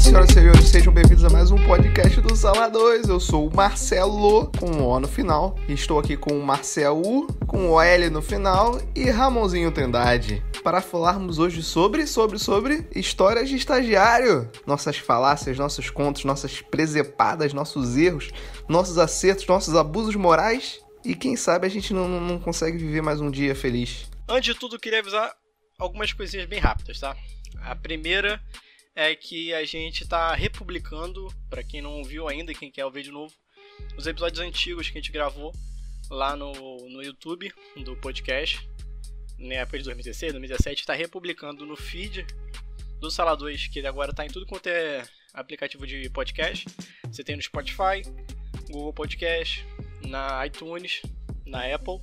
senhoras e senhores, sejam bem-vindos a mais um podcast do Sala 2. Eu sou o Marcelo, com o O no final. Estou aqui com o Marcelo, com o L no final, e Ramonzinho Trindade. Para falarmos hoje sobre, sobre, sobre histórias de estagiário. Nossas falácias, nossos contos, nossas presepadas, nossos erros, nossos acertos, nossos abusos morais. E quem sabe a gente não, não consegue viver mais um dia feliz. Antes de tudo, queria avisar algumas coisinhas bem rápidas, tá? A primeira é que a gente tá republicando, para quem não viu ainda, quem quer ver de novo, os episódios antigos que a gente gravou lá no, no YouTube do podcast, na época de 2016, 2017, está republicando no feed do Sala 2, que ele agora tá em tudo quanto é aplicativo de podcast. Você tem no Spotify, Google Podcast, na iTunes, na Apple,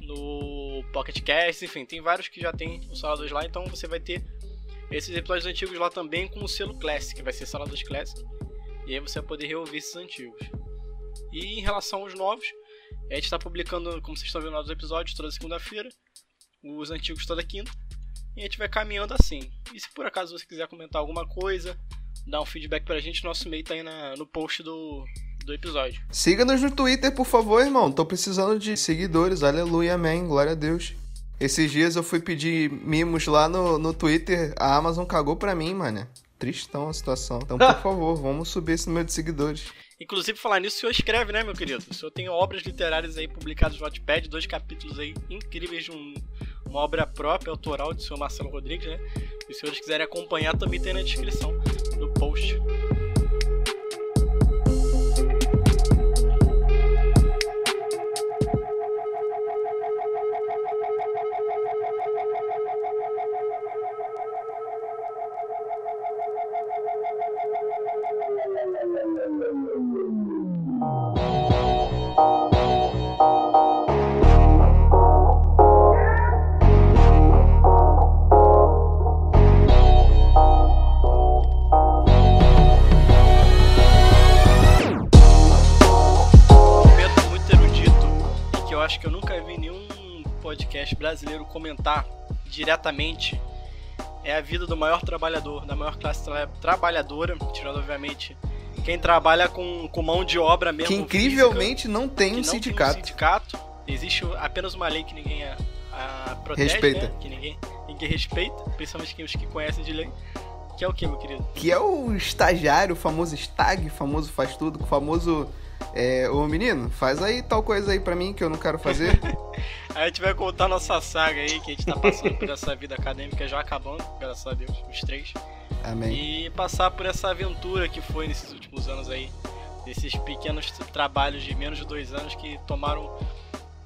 no Pocket Cast, enfim, tem vários que já tem o Sala 2 lá, então você vai ter esses episódios antigos lá também com o selo Classic, vai ser Sala 2 Classic. E aí você vai poder reouvir esses antigos. E em relação aos novos, a gente está publicando, como vocês estão vendo, novos episódios toda segunda-feira, os antigos toda quinta, e a gente vai caminhando assim. E se por acaso você quiser comentar alguma coisa, dar um feedback pra gente, nosso e-mail tá aí na, no post do, do episódio. Siga-nos no Twitter, por favor, irmão. Tô precisando de seguidores. Aleluia, amém. Glória a Deus. Esses dias eu fui pedir mimos lá no, no Twitter. A Amazon cagou pra mim, mano. Tristão a situação. Então, por favor, vamos subir esse número de seguidores. Inclusive, falar nisso, o senhor escreve, né, meu querido? O senhor tem obras literárias aí publicadas no Wattpad, dois capítulos aí incríveis de um, uma obra própria, autoral do senhor Marcelo Rodrigues, né? Se os senhores quiserem acompanhar, também tem na descrição do post. Comentar diretamente é a vida do maior trabalhador, da maior classe tra- trabalhadora, tirando obviamente quem trabalha com, com mão de obra mesmo. Que física, incrivelmente não tem um não sindicato. Tem um sindicato. Existe apenas uma lei que ninguém a, a protege, Respeita. né? Que ninguém, ninguém respeita, principalmente quem- os que conhecem de lei. Que é o que, meu querido? Que é o estagiário, o famoso stag, famoso faz tudo, o famoso. É, ô menino, faz aí tal coisa aí pra mim que eu não quero fazer. A gente vai contar nossa saga aí, que a gente tá passando por essa vida acadêmica já acabando, graças a Deus, os três. Amém. E passar por essa aventura que foi nesses últimos anos aí. Desses pequenos trabalhos de menos de dois anos que tomaram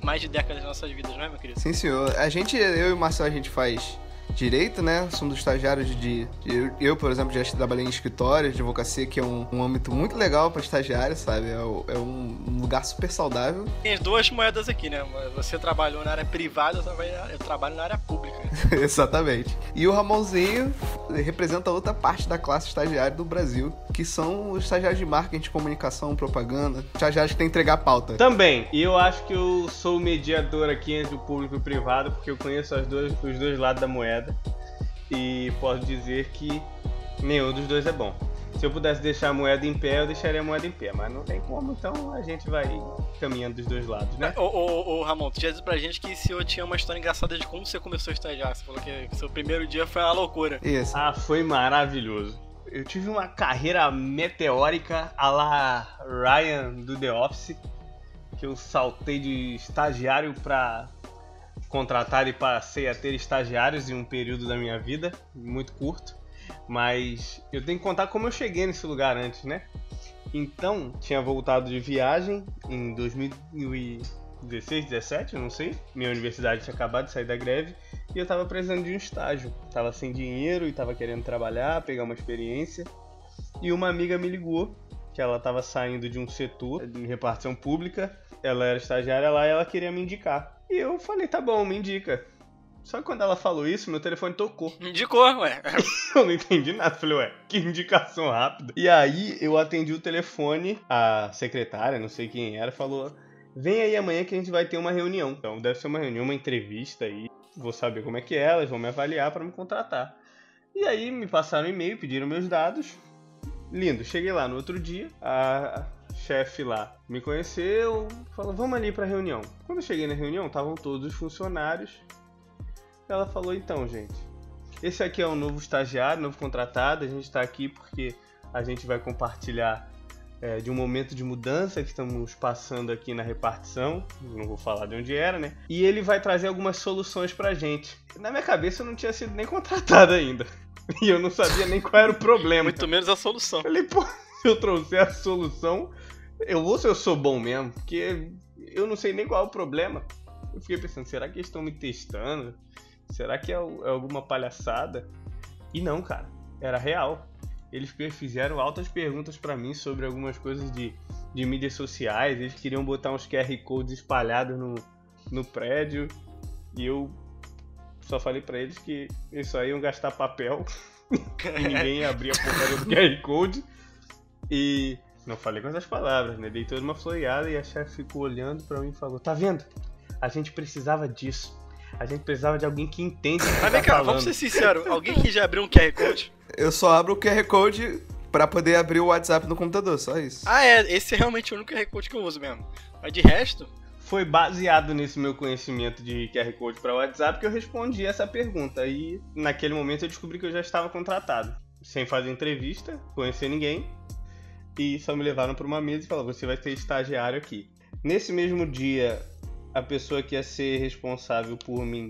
mais de décadas das nossas vidas, não é, meu querido? Sim, senhor. A gente, eu e o Marcelo, a gente faz direito, né? Somos estagiários de. Eu, eu, por exemplo, já trabalhei em escritório de advocacia, que é um, um âmbito muito legal pra estagiário, sabe? É, é um, um lugar super saudável. Tem as duas moedas aqui, né? Você trabalhou na área privada, eu trabalho- eu trabalho na área pública. Exatamente. E o Ramonzinho representa outra parte da classe estagiária do Brasil, que são os estagiários de marketing, comunicação, propaganda. Estagiários que tem que entregar a pauta. Também, e eu acho que eu sou o mediador aqui entre o público e o privado, porque eu conheço as dois- os dois lados da moeda. E posso dizer que nenhum dos dois é bom. Se eu pudesse deixar a moeda em pé, eu deixaria a moeda em pé, mas não tem como, então a gente vai caminhando dos dois lados, né? Ô, ô, ô, Ramon, tu já disse pra gente que o senhor tinha uma história engraçada de como você começou a estagiar. Você falou que seu primeiro dia foi uma loucura. Isso. Ah, foi maravilhoso. Eu tive uma carreira meteórica a la Ryan do The Office, que eu saltei de estagiário pra contratar e passei a ter estagiários em um período da minha vida, muito curto. Mas eu tenho que contar como eu cheguei nesse lugar antes, né? Então, tinha voltado de viagem em 2016, 17, eu não sei. Minha universidade tinha acabado de sair da greve e eu tava precisando de um estágio. Tava sem dinheiro e tava querendo trabalhar, pegar uma experiência. E uma amiga me ligou que ela tava saindo de um setor de repartição pública. Ela era estagiária lá e ela queria me indicar. E eu falei, tá bom, me indica. Só que quando ela falou isso, meu telefone tocou. Indicou, ué. Eu não entendi nada. Falei, ué, que indicação rápida. E aí eu atendi o telefone, a secretária, não sei quem era, falou: vem aí amanhã que a gente vai ter uma reunião. Então deve ser uma reunião, uma entrevista aí. Vou saber como é que é, elas vão me avaliar para me contratar. E aí me passaram um e-mail, pediram meus dados. Lindo, cheguei lá no outro dia, a chefe lá me conheceu, falou, vamos ali pra reunião. Quando eu cheguei na reunião, estavam todos os funcionários. Ela falou, então, gente, esse aqui é um novo estagiário, novo contratado, a gente está aqui porque a gente vai compartilhar é, de um momento de mudança que estamos passando aqui na repartição, não vou falar de onde era, né? E ele vai trazer algumas soluções pra gente. Na minha cabeça eu não tinha sido nem contratado ainda. E eu não sabia nem qual era o problema. Muito menos a solução. Falei, pô, se eu trouxer a solução, eu vou se eu sou bom mesmo, porque eu não sei nem qual é o problema. Eu fiquei pensando, será que eles estão me testando? Será que é, é alguma palhaçada? E não, cara, era real. Eles fizeram altas perguntas para mim sobre algumas coisas de, de mídias sociais. Eles queriam botar uns QR Codes espalhados no, no prédio. E eu só falei para eles que eles só iam gastar papel e ninguém abria a porcaria do QR Code. E não falei com essas palavras, né? Dei toda uma floreada e a chefe ficou olhando para mim e falou: Tá vendo? A gente precisava disso. A gente precisava de alguém que entende o que Mas tá vem cá, falando. vamos ser sinceros. Alguém que já abriu um QR Code? Eu só abro o QR Code pra poder abrir o WhatsApp no computador, só isso. Ah, é. Esse é realmente o único QR Code que eu uso mesmo. Mas de resto, Foi baseado nesse meu conhecimento de QR Code para WhatsApp que eu respondi essa pergunta. E naquele momento eu descobri que eu já estava contratado. Sem fazer entrevista, conhecer ninguém. E só me levaram para uma mesa e falaram: você vai ser estagiário aqui. Nesse mesmo dia, a pessoa que ia ser responsável por mim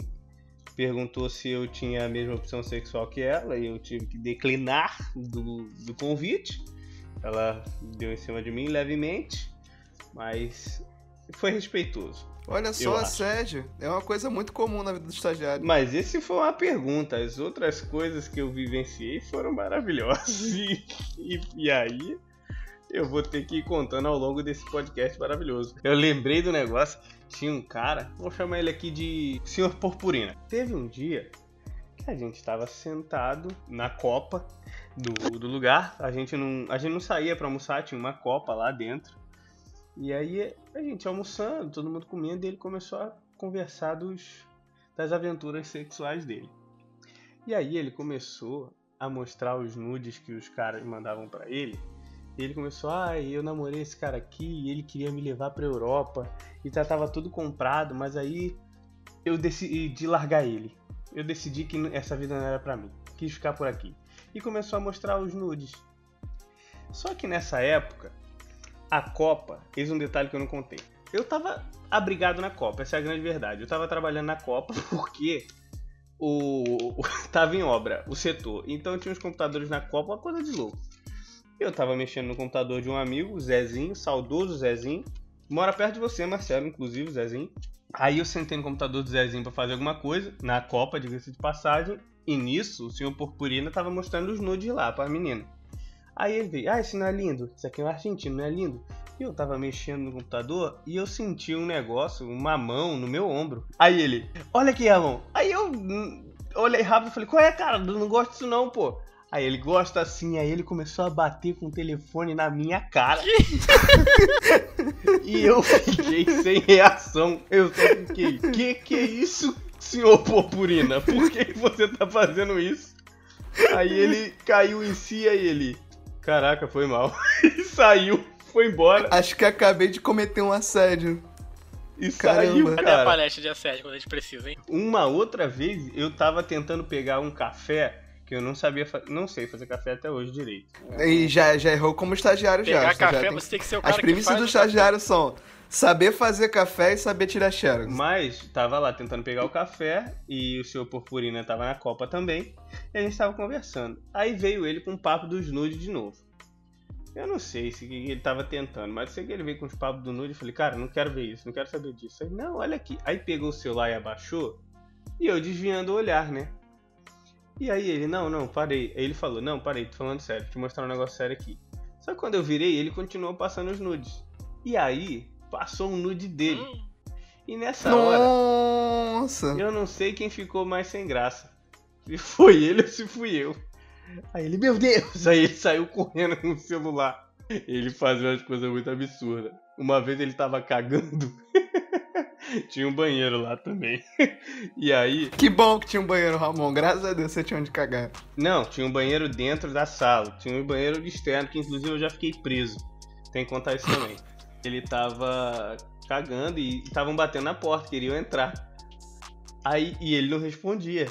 perguntou se eu tinha a mesma opção sexual que ela e eu tive que declinar do, do convite. Ela deu em cima de mim levemente, mas foi respeitoso. Olha só, assédio. É uma coisa muito comum na vida do estagiário. Mas esse foi uma pergunta. As outras coisas que eu vivenciei foram maravilhosas. E, e, e aí eu vou ter que ir contando ao longo desse podcast maravilhoso. Eu lembrei do negócio. Tinha um cara, vou chamar ele aqui de Senhor Purpurina. Teve um dia que a gente estava sentado na copa do, do lugar. A gente não, a gente não saía para almoçar, tinha uma copa lá dentro. E aí a gente almoçando, todo mundo comendo, e ele começou a conversar dos, das aventuras sexuais dele. E aí ele começou a mostrar os nudes que os caras mandavam pra ele. E ele começou, ah, eu namorei esse cara aqui e ele queria me levar pra Europa e já tava tudo comprado, mas aí eu decidi largar ele. Eu decidi que essa vida não era pra mim. Quis ficar por aqui. E começou a mostrar os nudes. Só que nessa época, a Copa, eis um detalhe que eu não contei. Eu tava abrigado na Copa, essa é a grande verdade. Eu tava trabalhando na Copa porque o, o tava em obra, o setor. Então tinha os computadores na Copa, uma coisa de louco. Eu tava mexendo no computador de um amigo, Zezinho, saudoso Zezinho. Mora perto de você, Marcelo, inclusive, Zezinho. Aí eu sentei no computador do Zezinho pra fazer alguma coisa, na Copa, diga-se de passagem. E nisso, o senhor Purpurina tava mostrando os nudes lá pra menina. Aí ele veio, ah, esse não é lindo? Isso aqui é um argentino, não é lindo? E eu tava mexendo no computador e eu senti um negócio, uma mão no meu ombro. Aí ele, olha aqui, Ramon. Aí eu hum, olhei rápido e falei, qual é, cara? Eu não gosto disso não, pô. Aí ele gosta assim, aí ele começou a bater com o telefone na minha cara. e eu fiquei sem reação. Eu só fiquei, que que é isso, senhor Purpurina? Por que você tá fazendo isso? Aí ele caiu em si, aí ele, caraca, foi mal. e saiu, foi embora Acho que acabei de cometer um assédio. e Caramba. saiu, cadê a cara. palestra de assédio quando a gente precisa, hein? Uma outra vez eu tava tentando pegar um café que eu não sabia, fa- não sei fazer café até hoje direito. E já, já errou como estagiário já. Pegar Você já café, tem- você tem que ser o cara As que premissas faz do o café. estagiário são saber fazer café e saber tirar xerox. Mas tava lá tentando pegar o café e o senhor Purpurina tava na Copa também. E a gente tava conversando. Aí veio ele com o papo dos nudes de novo. Eu não sei se ele tava tentando, mas eu sei que ele veio com os papos do nude e falei, cara, não quero ver isso, não quero saber disso. Aí, não, olha aqui. Aí pegou o celular e abaixou. E eu desviando o olhar, né? E aí ele, não, não, parei. Aí ele falou, não, parei, tô falando sério, te mostrar um negócio sério aqui. Só que quando eu virei, ele continuou passando os nudes. E aí, passou um nude dele. E nessa hora, Nossa! eu não sei quem ficou mais sem graça. Se foi ele ou se fui eu. Aí ele, meu Deus! Aí ele saiu correndo com o celular. Ele fazia umas coisas muito absurdas. Uma vez ele tava cagando. tinha um banheiro lá também. E aí. Que bom que tinha um banheiro, Ramon. Graças a Deus você tinha onde cagar. Não, tinha um banheiro dentro da sala. Tinha um banheiro externo, que inclusive eu já fiquei preso. Tem que contar isso também. Ele tava cagando e estavam batendo na porta, queriam entrar. Aí, e ele não respondia.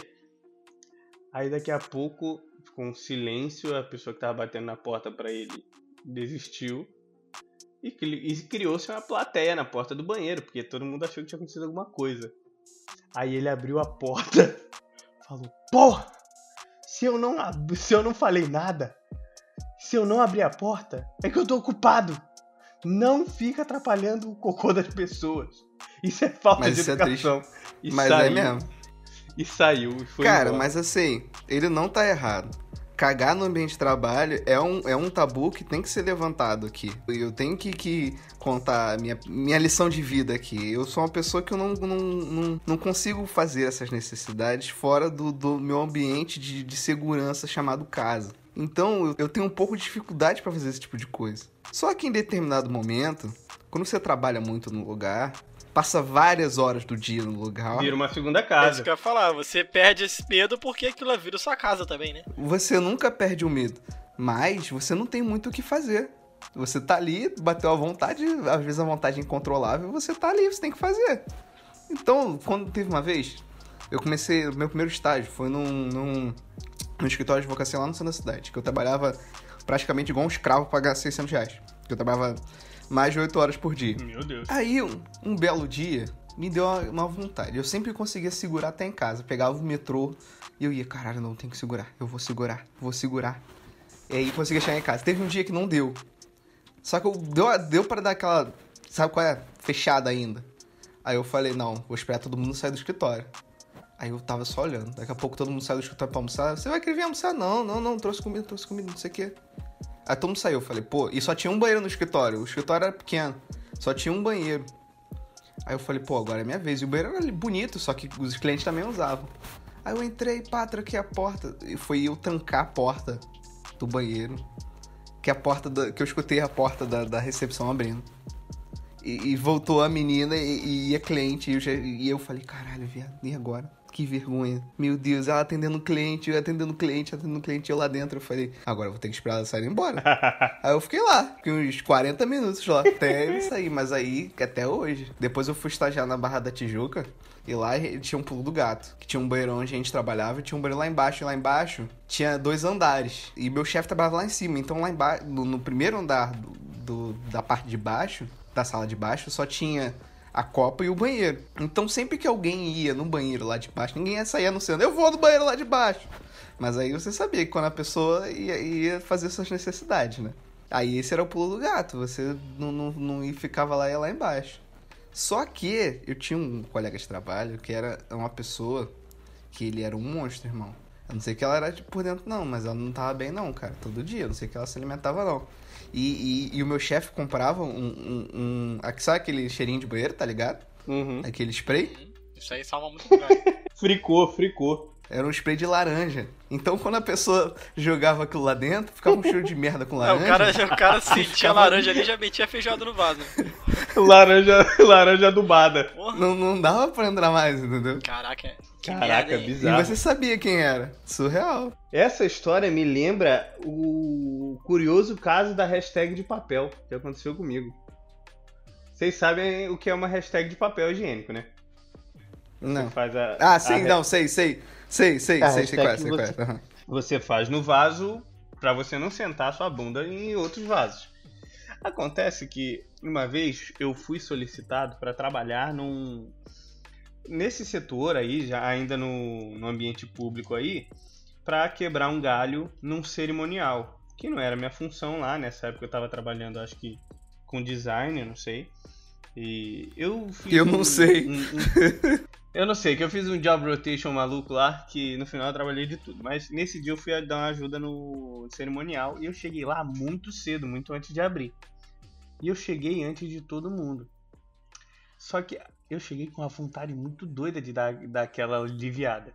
Aí daqui a pouco, com silêncio, a pessoa que tava batendo na porta para ele desistiu. E, e criou-se uma plateia na porta do banheiro, porque todo mundo achou que tinha acontecido alguma coisa. Aí ele abriu a porta, falou: Porra! Se eu não, se eu não falei nada, se eu não abrir a porta, é que eu tô ocupado. Não fica atrapalhando o cocô das pessoas. Isso é falta Mas de isso é educação. e Mas saiu, é mesmo. E saiu. E foi Cara, embora. mas assim, ele não tá errado. Cagar no ambiente de trabalho é um, é um tabu que tem que ser levantado aqui. Eu tenho que, que contar minha, minha lição de vida aqui. Eu sou uma pessoa que eu não, não, não, não consigo fazer essas necessidades fora do, do meu ambiente de, de segurança chamado casa. Então eu, eu tenho um pouco de dificuldade para fazer esse tipo de coisa. Só que em determinado momento, quando você trabalha muito no lugar, passa várias horas do dia no lugar. Vira uma segunda É isso casa. que eu ia falar. Você perde esse medo porque aquilo vira sua casa também, né? Você nunca perde o medo, mas você não tem muito o que fazer. Você tá ali, bateu a vontade, às vezes a vontade é incontrolável, você tá ali, você tem que fazer. Então, quando teve uma vez, eu comecei, o meu primeiro estágio foi num, num, num escritório de advocacia lá no centro da cidade, que eu trabalhava praticamente igual um escravo pra pagar 600 reais. Que eu trabalhava mais de 8 horas por dia. Meu Deus. Aí, um, um belo dia, me deu uma, uma vontade. Eu sempre conseguia segurar até em casa. Pegava o metrô e eu ia, caralho, não, tem que segurar. Eu vou segurar, vou segurar. E aí conseguia chegar em casa. Teve um dia que não deu. Só que eu, deu, deu para dar aquela. Sabe qual é? Fechada ainda. Aí eu falei, não, vou esperar todo mundo sair do escritório. Aí eu tava só olhando. Daqui a pouco todo mundo saiu do escritório pra almoçar. Você vai querer vir almoçar? Não, não, não, trouxe comida, trouxe comida, não sei o quê. Aí todo mundo saiu. Eu falei, pô, e só tinha um banheiro no escritório. O escritório era pequeno. Só tinha um banheiro. Aí eu falei, pô, agora é minha vez. E o banheiro era bonito, só que os clientes também usavam. Aí eu entrei, pá, tranquei a porta. E foi eu trancar a porta do banheiro. Que a porta da, que eu escutei a porta da, da recepção abrindo. E, e voltou a menina e, e a cliente. E eu, e eu falei, caralho, viado, e agora? Que vergonha. Meu Deus, ela atendendo o cliente, eu atendendo o cliente, atendendo o cliente, eu lá dentro. Eu falei, agora eu vou ter que esperar ela sair embora. Aí eu fiquei lá, fiquei uns 40 minutos lá, até ele sair, mas aí, até hoje. Depois eu fui estagiar na Barra da Tijuca, e lá tinha um pulo do gato, que tinha um banheiro onde a gente trabalhava, e tinha um banheiro lá embaixo, e lá embaixo tinha dois andares. E meu chefe trabalhava lá em cima, então lá embaixo, no, no primeiro andar do, do- da parte de baixo, da sala de baixo, só tinha a copa e o banheiro. Então sempre que alguém ia no banheiro lá de baixo, ninguém ia sair anunciando, eu vou no banheiro lá de baixo. Mas aí você sabia que quando a pessoa ia, ia fazer suas necessidades, né? Aí esse era o pulo do gato, você não, não, não ficava lá e ia lá embaixo. Só que eu tinha um colega de trabalho que era uma pessoa que ele era um monstro, irmão. Eu não sei que ela era tipo, por dentro, não, mas ela não tava bem, não, cara. Todo dia, eu não sei que ela se alimentava, não. E, e, e o meu chefe comprava um, um, um. ah, Sabe aquele cheirinho de banheiro, tá ligado? Uhum. Aquele spray? Isso aí salva muito lugar. Fricou, fricou. Era um spray de laranja. Então quando a pessoa jogava aquilo lá dentro, ficava um cheiro de merda com Não, laranja. o cara, o cara sentia ficava- laranja ali e já metia feijoada no vaso. Laranja, laranja adubada. Porra. Não, não dava pra entrar mais, entendeu? Caraca, que Caraca, merda, hein? E bizarro. você sabia quem era. Surreal. Essa história me lembra o curioso caso da hashtag de papel que aconteceu comigo. Vocês sabem o que é uma hashtag de papel higiênico, né? Não. Você faz a, Ah, a sim, re- não, sei, sei. Sei, sei, A sei, sei qual é, sei hashtag qual é. você- faz no vaso pra você não sentar sua bunda em outros vasos. Acontece que uma vez eu fui solicitado para trabalhar num nesse setor aí, já ainda no, no ambiente público aí, para quebrar um galho num cerimonial, que não era minha função lá, nessa época eu tava trabalhando, acho que com design, eu não sei. E eu fiz Eu não sei. um- um- eu não sei, que eu fiz um job rotation maluco lá, que no final eu trabalhei de tudo. Mas nesse dia eu fui dar uma ajuda no cerimonial e eu cheguei lá muito cedo, muito antes de abrir. E eu cheguei antes de todo mundo. Só que eu cheguei com uma vontade muito doida de dar, dar aquela aliviada.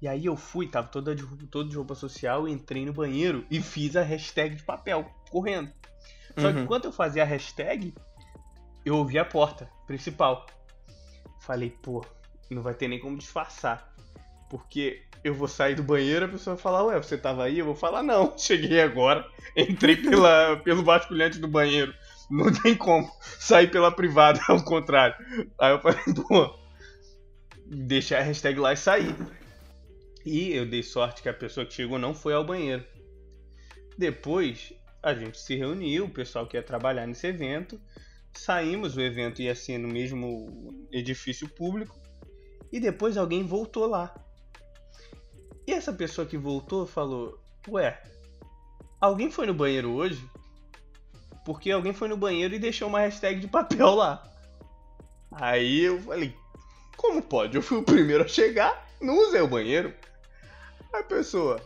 E aí eu fui, tava toda de, todo de roupa social, entrei no banheiro e fiz a hashtag de papel, correndo. Só que Uhum. enquanto eu fazia a hashtag, eu ouvi a porta principal. Falei, pô, não vai ter nem como disfarçar. Porque eu vou sair do banheiro, a pessoa vai falar, ué, você tava aí? Eu vou falar, não, cheguei agora. Entrei pela, pelo vasculhante do banheiro. Não tem como sair pela privada, ao contrário. Aí eu falei, pô, deixar a hashtag lá e sair. E eu dei sorte que a pessoa que chegou não foi ao banheiro. Depois a gente se reuniu, o pessoal que ia trabalhar nesse evento. Saímos, o evento ia ser no mesmo edifício público. E depois alguém voltou lá. E essa pessoa que voltou falou: Ué, alguém foi no banheiro hoje? Porque alguém foi no banheiro e deixou uma hashtag de papel lá. Aí eu falei: Como pode? Eu fui o primeiro a chegar, não usei o banheiro. A pessoa: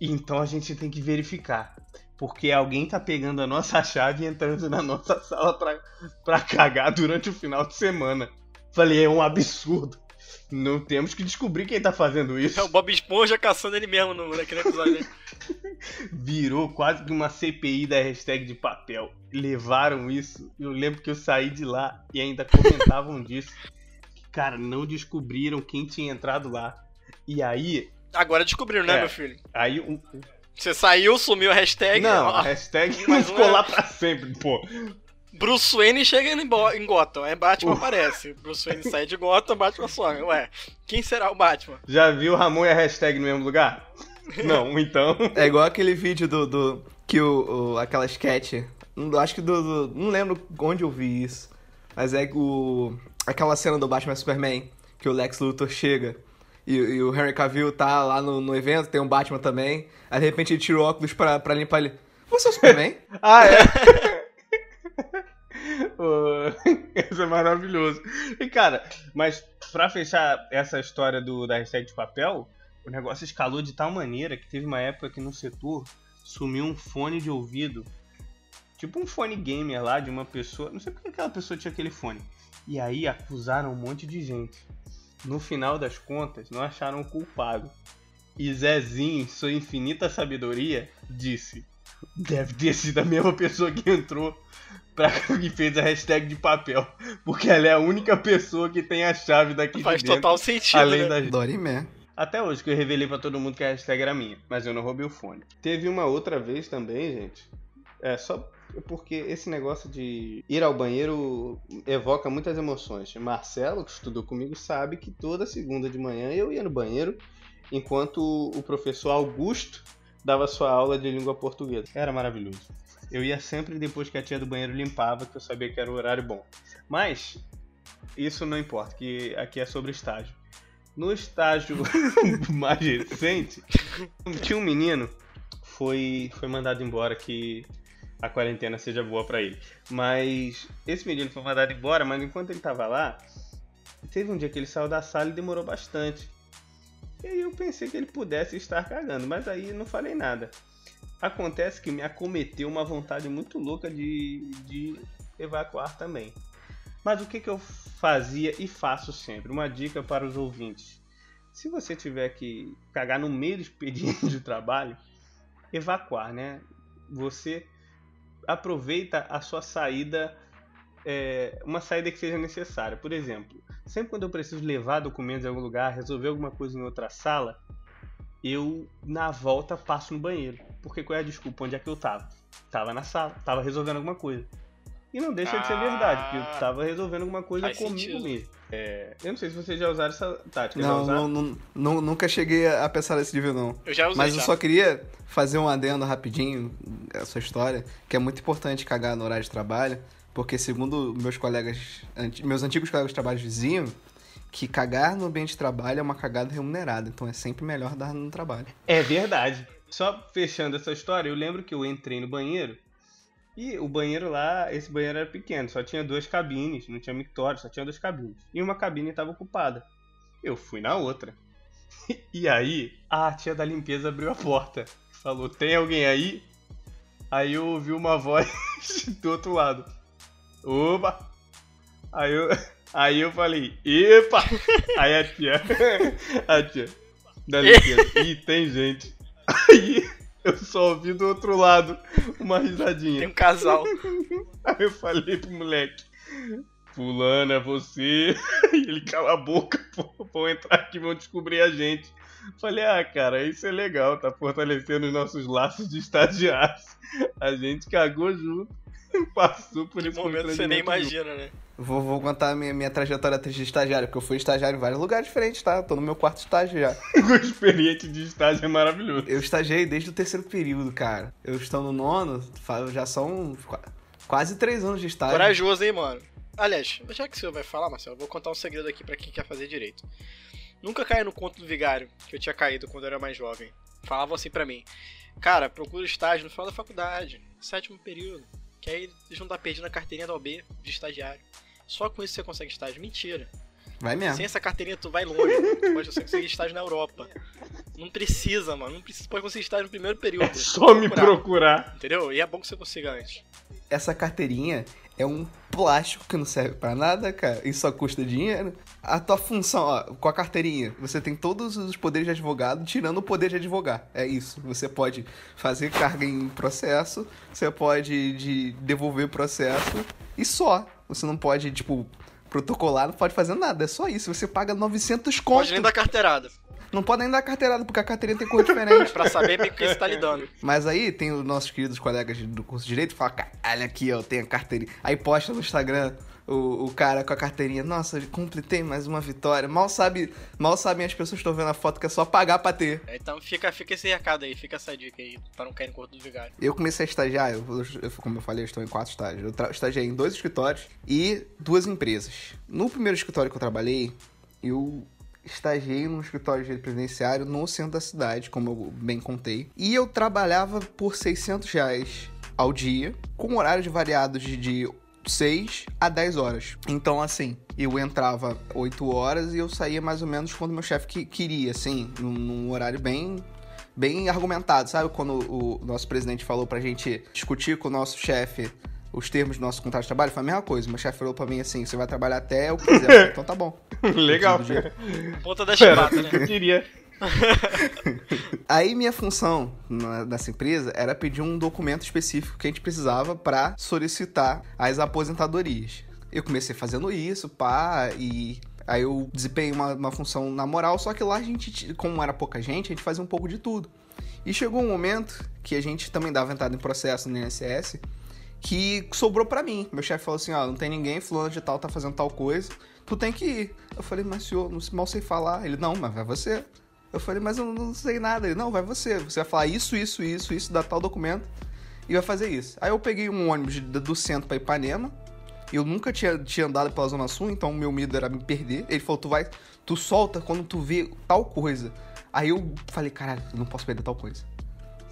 Então a gente tem que verificar. Porque alguém tá pegando a nossa chave e entrando na nossa sala pra, pra cagar durante o final de semana. Falei, é um absurdo. Não temos que descobrir quem tá fazendo isso. É o Bob Esponja caçando ele mesmo no, naquele episódio. né? Virou quase que uma CPI da hashtag de papel. Levaram isso. Eu lembro que eu saí de lá e ainda comentavam disso. Que, cara, não descobriram quem tinha entrado lá. E aí. Agora descobriram, né, É. meu filho? Aí um. Você saiu, sumiu a hashtag. Não, ó, a hashtag não ficou é- lá pra sempre, pô. Bruce Wayne chega em, Bo- em Gotham, aí Batman aparece. Bruce Wayne sai de Gotham, Batman some. Ué, quem será o Batman? Já viu Ramon e a hashtag no mesmo lugar? Não, então. É igual aquele vídeo do. do que o, o- aquela sketch. Não- Acho que do, do- Não lembro onde eu vi isso. Mas é o. Aquela cena do Batman Superman. Que o Lex Luthor chega. E, e o Henry Cavill tá lá no, no evento, tem um Batman também. Aí de repente ele tira o óculos pra, pra limpar ele. Você é o Superman? Ah, é? Isso é maravilhoso. E cara, mas pra fechar essa história do, da hashtag de papel, o negócio escalou de tal maneira que teve uma época que no setor sumiu um fone de ouvido. Tipo um fone gamer lá de uma pessoa. Não sei porque aquela pessoa tinha aquele fone. E aí acusaram um monte de gente. No final das contas, não acharam o culpado. E Zezinho, sua infinita sabedoria, disse: Deve ter sido a mesma pessoa que entrou pra, e fez a hashtag de papel. Porque ela é a única pessoa que tem a chave daqui Faz de dentro. total sentido. além né? da Dorimé. até hoje que eu revelei pra todo mundo que a hashtag era minha, mas eu não roubei o fone. Teve uma outra vez também, gente. É só porque esse negócio de ir ao banheiro evoca muitas emoções. Marcelo, que estudou comigo, sabe que toda segunda de manhã eu ia no banheiro enquanto o professor Augusto dava sua aula de língua portuguesa. Era maravilhoso. Eu ia sempre depois que a tia do banheiro limpava, que eu sabia que era o horário bom. Mas isso não importa, que aqui é sobre estágio. No estágio mais recente, tinha um menino foi foi mandado embora que a quarentena seja boa pra ele. Mas esse menino foi mandado embora, mas enquanto ele tava lá, teve um dia que ele saiu da sala e demorou bastante. E aí eu pensei que ele pudesse estar cagando, mas aí não falei nada. Acontece que me acometeu uma vontade muito louca de, de evacuar também. Mas o que, que eu fazia e faço sempre? Uma dica para os ouvintes. Se você tiver que cagar no meio do expediente de trabalho, evacuar, né? Você aproveita a sua saída, é, uma saída que seja necessária. Por exemplo, sempre quando eu preciso levar documentos em algum lugar, resolver alguma coisa em outra sala, eu na volta passo no banheiro. Porque qual é a desculpa? Onde é que eu tava? Tava na sala, tava resolvendo alguma coisa. E não deixa de ser Ah, verdade, porque eu tava resolvendo alguma coisa comigo sentido. mesmo. É, eu não sei se vocês já usaram essa tática. Não, não, não, não- nunca cheguei a pensar nesse nível, não. Eu já usei Mas eu já. só queria fazer um adendo rapidinho essa história, que é muito importante cagar no horário de trabalho, porque segundo meus colegas, meus antigos colegas de trabalho diziam, que cagar no ambiente de trabalho é uma cagada remunerada, então é sempre melhor dar no trabalho. É verdade. Só fechando essa história, eu lembro que eu entrei no banheiro e o banheiro lá, esse banheiro era pequeno, só tinha duas cabines, não tinha mictório, só tinha duas cabines. E uma cabine estava ocupada. Eu fui na outra. E aí, a tia da limpeza abriu a porta. Falou: Tem alguém aí? Aí eu ouvi uma voz do outro lado. Opa! Aí eu, aí eu falei: Epa! Aí a tia, a tia da limpeza. Ih, tem gente. Aí eu só ouvi do outro lado uma risadinha. Tem um casal. Aí eu falei pro moleque: Fulano, é você. E ele cala a boca, pô, vão entrar aqui e vão descobrir a gente. Falei, ah, cara, isso é legal, tá fortalecendo os nossos laços de estagiários. A gente cagou junto, passou por esse momento você nem imagina, né? Vou, vou contar a minha, minha trajetória de estagiário, porque eu fui estagiário em vários lugares diferentes, tá? Tô no meu quarto estágio já. o experiente de estágio é maravilhoso. Eu estagiei desde o terceiro período, cara. Eu estou no nono, já são quase três anos de estágio. Corajoso, hein, mano? Aliás, já que o senhor vai falar, Marcelo, eu vou contar um segredo aqui para quem quer fazer direito. Nunca caí no conto do vigário, que eu tinha caído quando eu era mais jovem. Falavam assim para mim: Cara, procura estágio no final da faculdade, sétimo período. Que aí eles vão estar perdendo a carteirinha da OB de estagiário. Só com isso você consegue estágio. Mentira. Vai mesmo. Sem essa carteirinha tu vai longe. Tu pode conseguir estágio na Europa. Não precisa, mano. Não precisa. Pode conseguir estágio no primeiro período. É só me procurar. Entendeu? E é bom que você consiga antes. Essa carteirinha é um plástico que não serve para nada, cara, e só custa dinheiro. A tua função, ó, com a carteirinha, você tem todos os poderes de advogado, tirando o poder de advogar. É isso. Você pode fazer carga em processo, você pode de devolver processo e só. Você não pode, tipo, protocolar, não pode fazer nada. É só isso. Você paga 900 conto. Pode nem dar carteirada. Não pode nem dar carteirada, porque a carteirinha tem cor diferente. pra saber com que você tá lidando. Mas aí tem os nossos queridos colegas do curso de Direito que falam, olha aqui, ó, tem a carteirinha. Aí posta no Instagram o, o cara com a carteirinha. Nossa, completei mais uma vitória. Mal sabe, mal sabem as pessoas que estão vendo a foto que é só pagar pra ter. É, então fica, fica esse recado aí, fica essa dica aí, pra não cair no corpo do vigário. Eu comecei a estagiar, eu, eu, como eu falei, eu estou em quatro estágios. Eu estagiei em dois escritórios e duas empresas. No primeiro escritório que eu trabalhei, eu estagiei num escritório de presidenciário no centro da cidade, como eu bem contei. E eu trabalhava por 600 reais ao dia, com horários variados de, de 6 a 10 horas. Então, assim, eu entrava 8 horas e eu saía mais ou menos quando meu chefe que, queria, assim, num, num horário bem bem argumentado, sabe? Quando o nosso presidente falou pra gente discutir com o nosso chefe os termos do nosso contrato de trabalho, foi a mesma coisa. Meu chefe falou pra mim assim: você vai trabalhar até o que quiser. então tá bom. Legal. Ponta da chibata, né? Eu queria. Aí minha função nessa empresa era pedir um documento específico que a gente precisava para solicitar as aposentadorias. Eu comecei fazendo isso, pá, e aí eu desempenhei uma, uma função na moral, só que lá a gente, como era pouca gente, a gente fazia um pouco de tudo. E chegou um momento que a gente também dava entrada em processo no INSS que sobrou para mim. Meu chefe falou assim: ó, não tem ninguém, fulano de tal tá fazendo tal coisa, tu tem que ir. Eu falei, mas senhor, não mal sei falar. Ele, não, mas vai você. Eu falei, mas eu não sei nada. Ele, não, vai você. Você vai falar isso, isso, isso, isso, dá tal documento e vai fazer isso. Aí eu peguei um ônibus do centro pra Ipanema. Eu nunca tinha, tinha andado pela Zona Sul, então o meu medo era me perder. Ele falou, tu vai, tu solta quando tu vê tal coisa. Aí eu falei, caralho, eu não posso perder tal coisa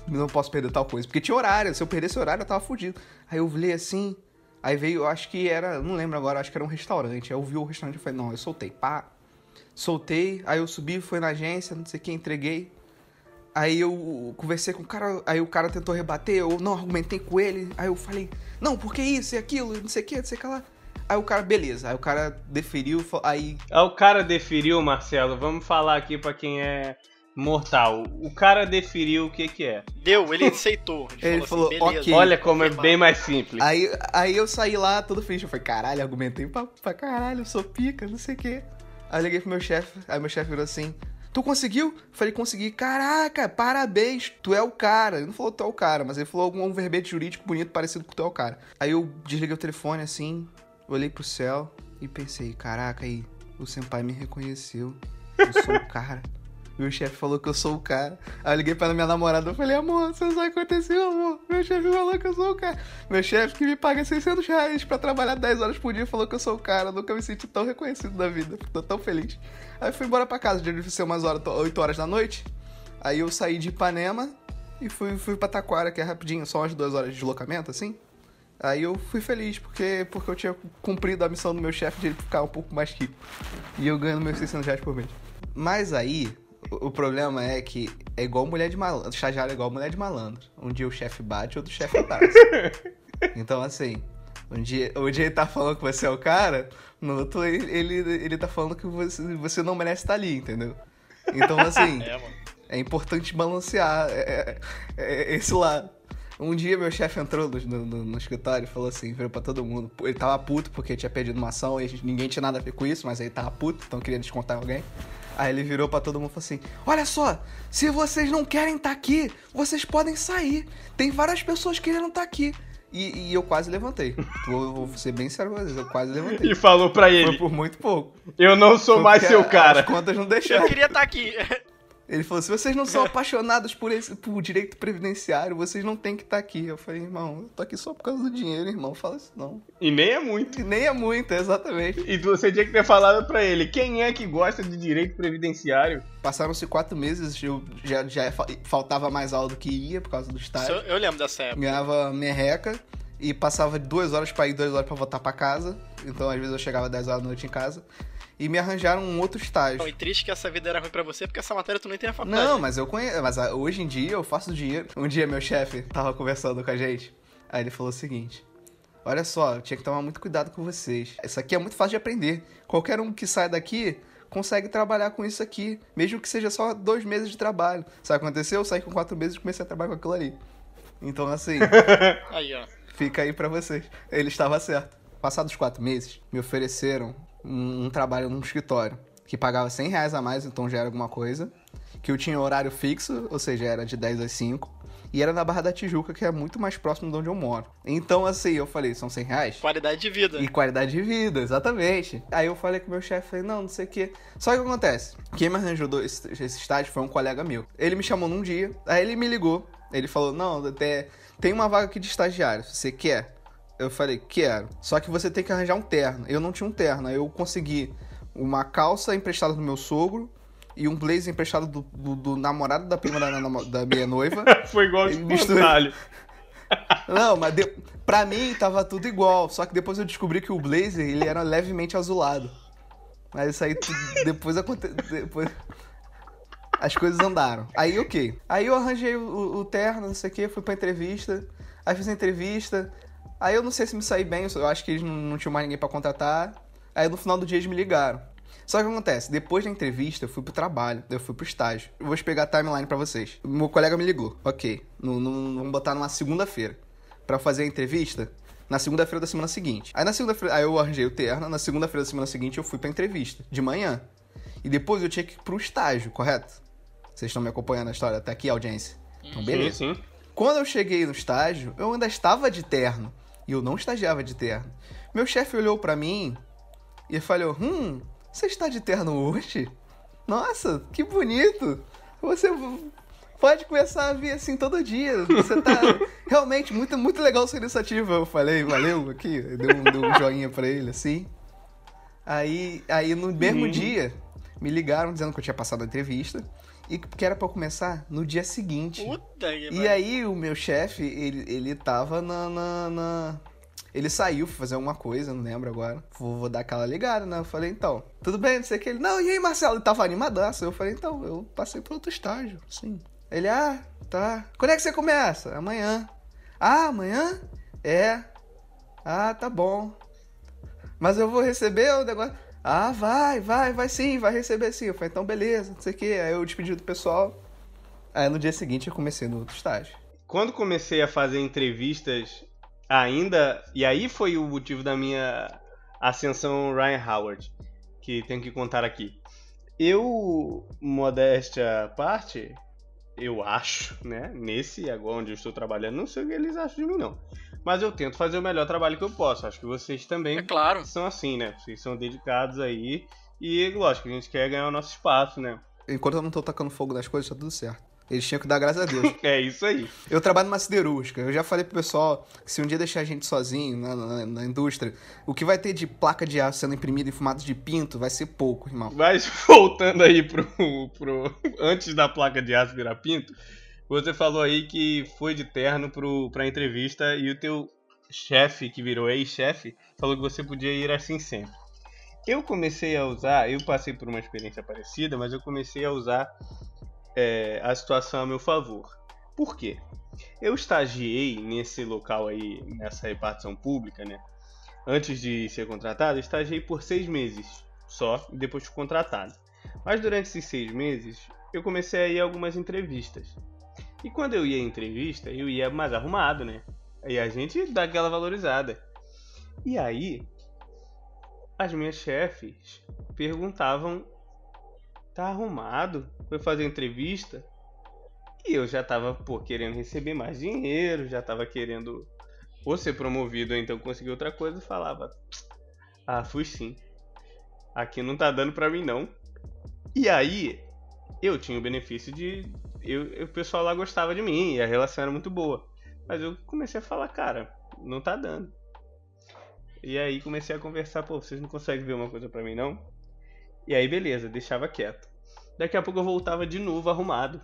não posso perder tal coisa. Porque tinha horário, se eu perdesse horário eu tava fudido. Aí eu olhei assim, aí veio, eu acho que era, não lembro agora, acho que era um restaurante. Aí eu vi o restaurante e falei, não, eu soltei, pá. Soltei, aí eu subi, fui na agência, não sei o que, entreguei. Aí eu conversei com o cara, aí o cara tentou rebater, eu não argumentei com ele. Aí eu falei, não, porque isso e aquilo, não sei o que, não sei o que lá. Aí o cara, beleza, aí o cara deferiu, aí. Aí o cara deferiu, Marcelo, vamos falar aqui pra quem é mortal. O cara definiu o que que é. Deu, ele aceitou. Ele, ele falou, assim, ok. Olha como é bem mais simples. Aí, aí eu saí lá todo feliz. Eu falei, caralho, argumentei pra, pra caralho, eu sou pica, não sei o quê. Aí eu liguei pro meu chefe, aí meu chefe virou assim, tu conseguiu? Falei, consegui. Caraca, parabéns, tu é o cara. Ele não falou tu é o cara, mas ele falou algum verbete jurídico bonito parecido com tu é o cara. Aí eu desliguei o telefone assim, olhei pro céu e pensei, caraca, aí o senpai me reconheceu. Eu sou o cara. Meu chefe falou que eu sou o cara. Aí eu liguei pra minha namorada e falei, amor, você sabe o que aconteceu, amor. Meu chefe falou que eu sou o cara. Meu chefe que me paga 600 reais pra trabalhar 10 horas por dia falou que eu sou o cara. Eu nunca me senti tão reconhecido na vida. Tô tão feliz. Aí eu fui embora pra casa. Deve ser umas horas, 8 horas da noite. Aí eu saí de Ipanema e fui, fui pra Taquara, que é rapidinho, só umas duas horas de deslocamento, assim. Aí eu fui feliz, porque, porque eu tinha cumprido a missão do meu chefe de ele ficar um pouco mais rico. E eu ganhando meus 600 reais por mês. Mas aí, o, problema é que é igual mulher de malandro. Estagiário é igual mulher de malandro. Um dia o chefe bate, outro chefe abraça. então, assim, um dia, um dia ele tá falando que você é o cara, no outro ele, ele, ele tá falando que você, você não merece estar ali, entendeu? Então, assim, é, é importante balancear é, é, é esse lado. Um dia meu chefe entrou no, no, no, escritório e falou assim, virou pra todo mundo. Ele tava puto porque tinha perdido uma ação e ninguém tinha nada a ver com isso, mas ele tava puto, então queria descontar alguém. Aí ele virou para todo mundo e falou assim: Olha só, se vocês não querem estar tá aqui, vocês podem sair. Tem várias pessoas querendo estar tá aqui. E, e, eu quase levantei. Vou, vou ser bem sério com vocês, eu quase levantei. E falou pra ele: Foi por muito pouco. Eu não sou Foi mais seu cara. As contas não deixaram. Eu queria estar tá aqui. Ele falou: se vocês não são apaixonados por, esse, por direito previdenciário, vocês não têm que estar tá aqui. Eu falei, irmão, eu tô aqui só por causa do dinheiro, irmão. Fala isso não. E nem é muito. E nem é muito, exatamente. E você tinha que ter falado para ele: quem é que gosta de direito previdenciário? Passaram-se quatro meses, eu já, já faltava mais aula do que ia por causa do estágio. Eu, eu lembro dessa época. Ganhava merreca e passava duas horas para ir, duas horas para voltar para casa. Então, às vezes, eu chegava 10 horas da noite em casa e me arranjaram um outro estágio. Foi triste que essa vida era ruim pra você, porque essa matéria tu nem tem a faculdade. Não, mas eu conheço. Mas ah, hoje em dia eu faço dinheiro. Um dia meu chefe tava conversando com a gente. Aí ele falou o seguinte: Olha só, eu tinha que tomar muito cuidado com vocês. Isso aqui é muito fácil de aprender. Qualquer um que sai daqui consegue trabalhar com isso aqui, mesmo que seja só dois meses de trabalho. Sabe o que aconteceu? Eu saí com quatro meses e comecei a trabalhar com aquilo ali. Então, assim. aí, ó. Fica aí pra vocês. Ele estava certo. Passados quatro meses, me ofereceram um, um trabalho num escritório que pagava 100 reais a mais, então já era alguma coisa. Que eu tinha horário fixo, ou seja, era de 10 às 5. E era na Barra da Tijuca, que é muito mais próximo de onde eu moro. Então, assim, eu falei, são 100 reais? Qualidade de vida. E qualidade de vida, exatamente. Aí eu falei com o meu chefe, falei, não, não sei o quê. Só que o que acontece? Quem me arranjou esse, esse estágio foi um colega meu. Ele me chamou num dia, aí ele me ligou. Ele falou, não, até tem uma vaga aqui de estagiário, você quer? Eu falei, quero. Só que você tem que arranjar um terno. Eu não tinha um terno. Aí eu consegui uma calça emprestada do meu sogro e um blazer emprestado do, do, do namorado da prima da, da minha noiva. Foi igual de mistura... Não, mas de... pra mim tava tudo igual. Só que depois eu descobri que o blazer ele era levemente azulado. Mas isso aí depois aconteceu. Depois... As coisas andaram. Aí, ok. Aí eu arranjei o, o terno, não sei o que, fui pra entrevista. Aí fiz a entrevista. Aí eu não sei se me saí bem, eu acho que eles não, não tinham mais ninguém para contratar. Aí no final do dia eles me ligaram. Só que o que acontece? Depois da entrevista, eu fui pro trabalho, eu fui pro estágio. Eu vou pegar a timeline para vocês. Meu colega me ligou. Ok, no, no, vamos botar numa segunda-feira. para fazer a entrevista na segunda-feira da semana seguinte. Aí na segunda-feira, aí eu arranjei o terno, na segunda-feira da semana seguinte eu fui pra entrevista, de manhã. E depois eu tinha que ir pro estágio, correto? Vocês estão me acompanhando a história até aqui, audiência? Então, beleza. Sim, sim. Quando eu cheguei no estágio, eu ainda estava de terno. E eu não estagiava de terno. Meu chefe olhou para mim e falou: Hum, você está de terno hoje? Nossa, que bonito! Você pode começar a vir assim todo dia. Você tá realmente muito, muito legal sua iniciativa. Eu falei, valeu aqui, deu um, deu um joinha pra ele assim. Aí, aí no mesmo uhum. dia, me ligaram dizendo que eu tinha passado a entrevista e que era para começar no dia seguinte. Puta que e aí o meu chefe, ele, ele tava na, na, na... Ele saiu pra fazer alguma coisa, não lembro agora. Vou, vou, dar aquela ligada, né? Eu falei, então, tudo bem, não sei o que. Ele, não, e aí, Marcelo? Ele tava animadaço. Eu falei, então, eu passei por outro estágio, sim. Ele, ah, tá. Quando é que você começa? Amanhã. Ah, amanhã? É. Ah, tá bom. Mas eu vou receber o negócio. Ah, vai, vai, vai sim, vai receber sim. Eu falei, então beleza, não sei o quê. Aí eu despedi do pessoal. Aí no dia seguinte eu comecei no outro estágio. Quando comecei a fazer entrevistas, ainda. E aí foi o motivo da minha ascensão Ryan Howard, que tenho que contar aqui. Eu, modéstia à parte, eu acho, né? Nesse agora onde eu estou trabalhando, não sei o que eles acham de mim, não. Mas eu tento fazer o melhor trabalho que eu posso. Acho que vocês também é claro. são assim, né? Vocês são dedicados aí. E lógico, a gente quer ganhar o nosso espaço, né? Enquanto eu não tô tacando fogo nas coisas, tá tudo certo. Eles tinham que dar graças a Deus. é isso aí. Eu trabalho numa siderúrgica. Eu já falei pro pessoal que se um dia deixar a gente sozinho na, na, na, indústria, o que vai ter de placa de aço sendo imprimida em fumato de pinto vai ser pouco, irmão. Mas voltando aí pro, pro. Antes da placa de aço virar pinto, você falou aí que foi de terno pro, pra entrevista e o teu chefe, que virou ex-chefe, falou que você podia ir assim sempre. Eu comecei a usar, eu passei por uma experiência parecida, mas eu comecei a usar é, a situação a meu favor. Por quê? Eu estagiei nesse local aí, nessa repartição pública, né? Antes de ser contratado, estagiei por seis meses só e depois fui contratado. Mas durante esses seis meses, eu comecei a ir a algumas entrevistas. E quando eu ia em entrevista, eu ia mais arrumado, né? Aí a gente dá aquela valorizada. E aí, as minhas chefes perguntavam: tá arrumado? Foi fazer entrevista? E eu já tava, pô, querendo receber mais dinheiro, já tava querendo ou ser promovido ou então conseguir outra coisa e falava: ah, fui sim. Aqui não tá dando pra mim não. E aí, eu tinha o benefício de. Eu, o pessoal lá gostava de mim e a relação era muito boa. Mas eu comecei a falar, cara, não tá dando. E aí comecei a conversar, pô, vocês não conseguem ver uma coisa pra mim não? E aí beleza, deixava quieto. Daqui a pouco eu voltava de novo arrumado.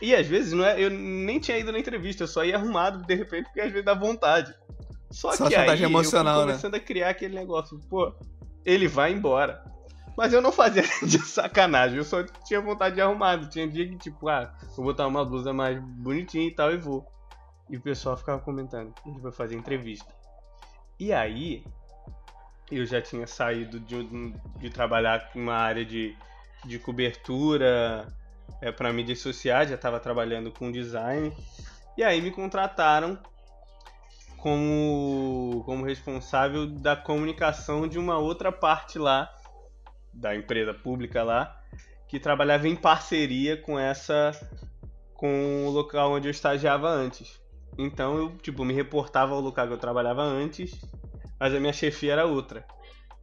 E às vezes não é, eu nem tinha ido na entrevista, eu só ia arrumado de repente porque às vezes dá vontade. Só, só que aí emocional, eu fui né? começando né? a criar aquele negócio, pô, ele vai embora. Mas eu não fazia de sacanagem, eu só tinha vontade de arrumado. Tinha dia que, tipo, ah, vou botar uma blusa mais bonitinha e tal e vou. E o pessoal ficava comentando, ele vai fazer entrevista. E aí, eu já tinha saído de, de trabalhar com uma área de, de cobertura é, para mídias sociais, já estava trabalhando com design. E aí me contrataram como, como responsável da comunicação de uma outra parte lá, da empresa pública lá, que trabalhava em parceria com essa com o local onde eu estagiava antes. Então eu tipo me reportava ao local que eu trabalhava antes mas a minha chefia era outra.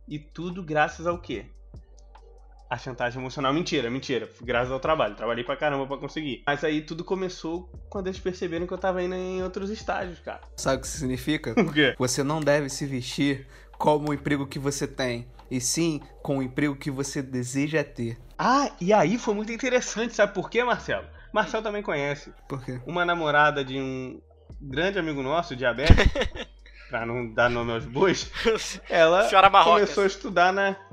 E tudo graças ao quê? A chantagem emocional. Mentira, mentira. Graças ao trabalho. Trabalhei pra caramba pra conseguir. Mas aí tudo começou quando eles perceberam que eu tava indo em outros estágios, cara. Sabe o que isso significa? O quê? Você não deve se vestir como o emprego que você tem. E sim com o emprego que você deseja ter. Ah, e aí foi muito interessante. Sabe por quê, Marcelo? Marcelo também conhece. Por quê? Uma namorada de um grande amigo nosso, diabético. pra não dar nome aos bois, ela começou a estudar na.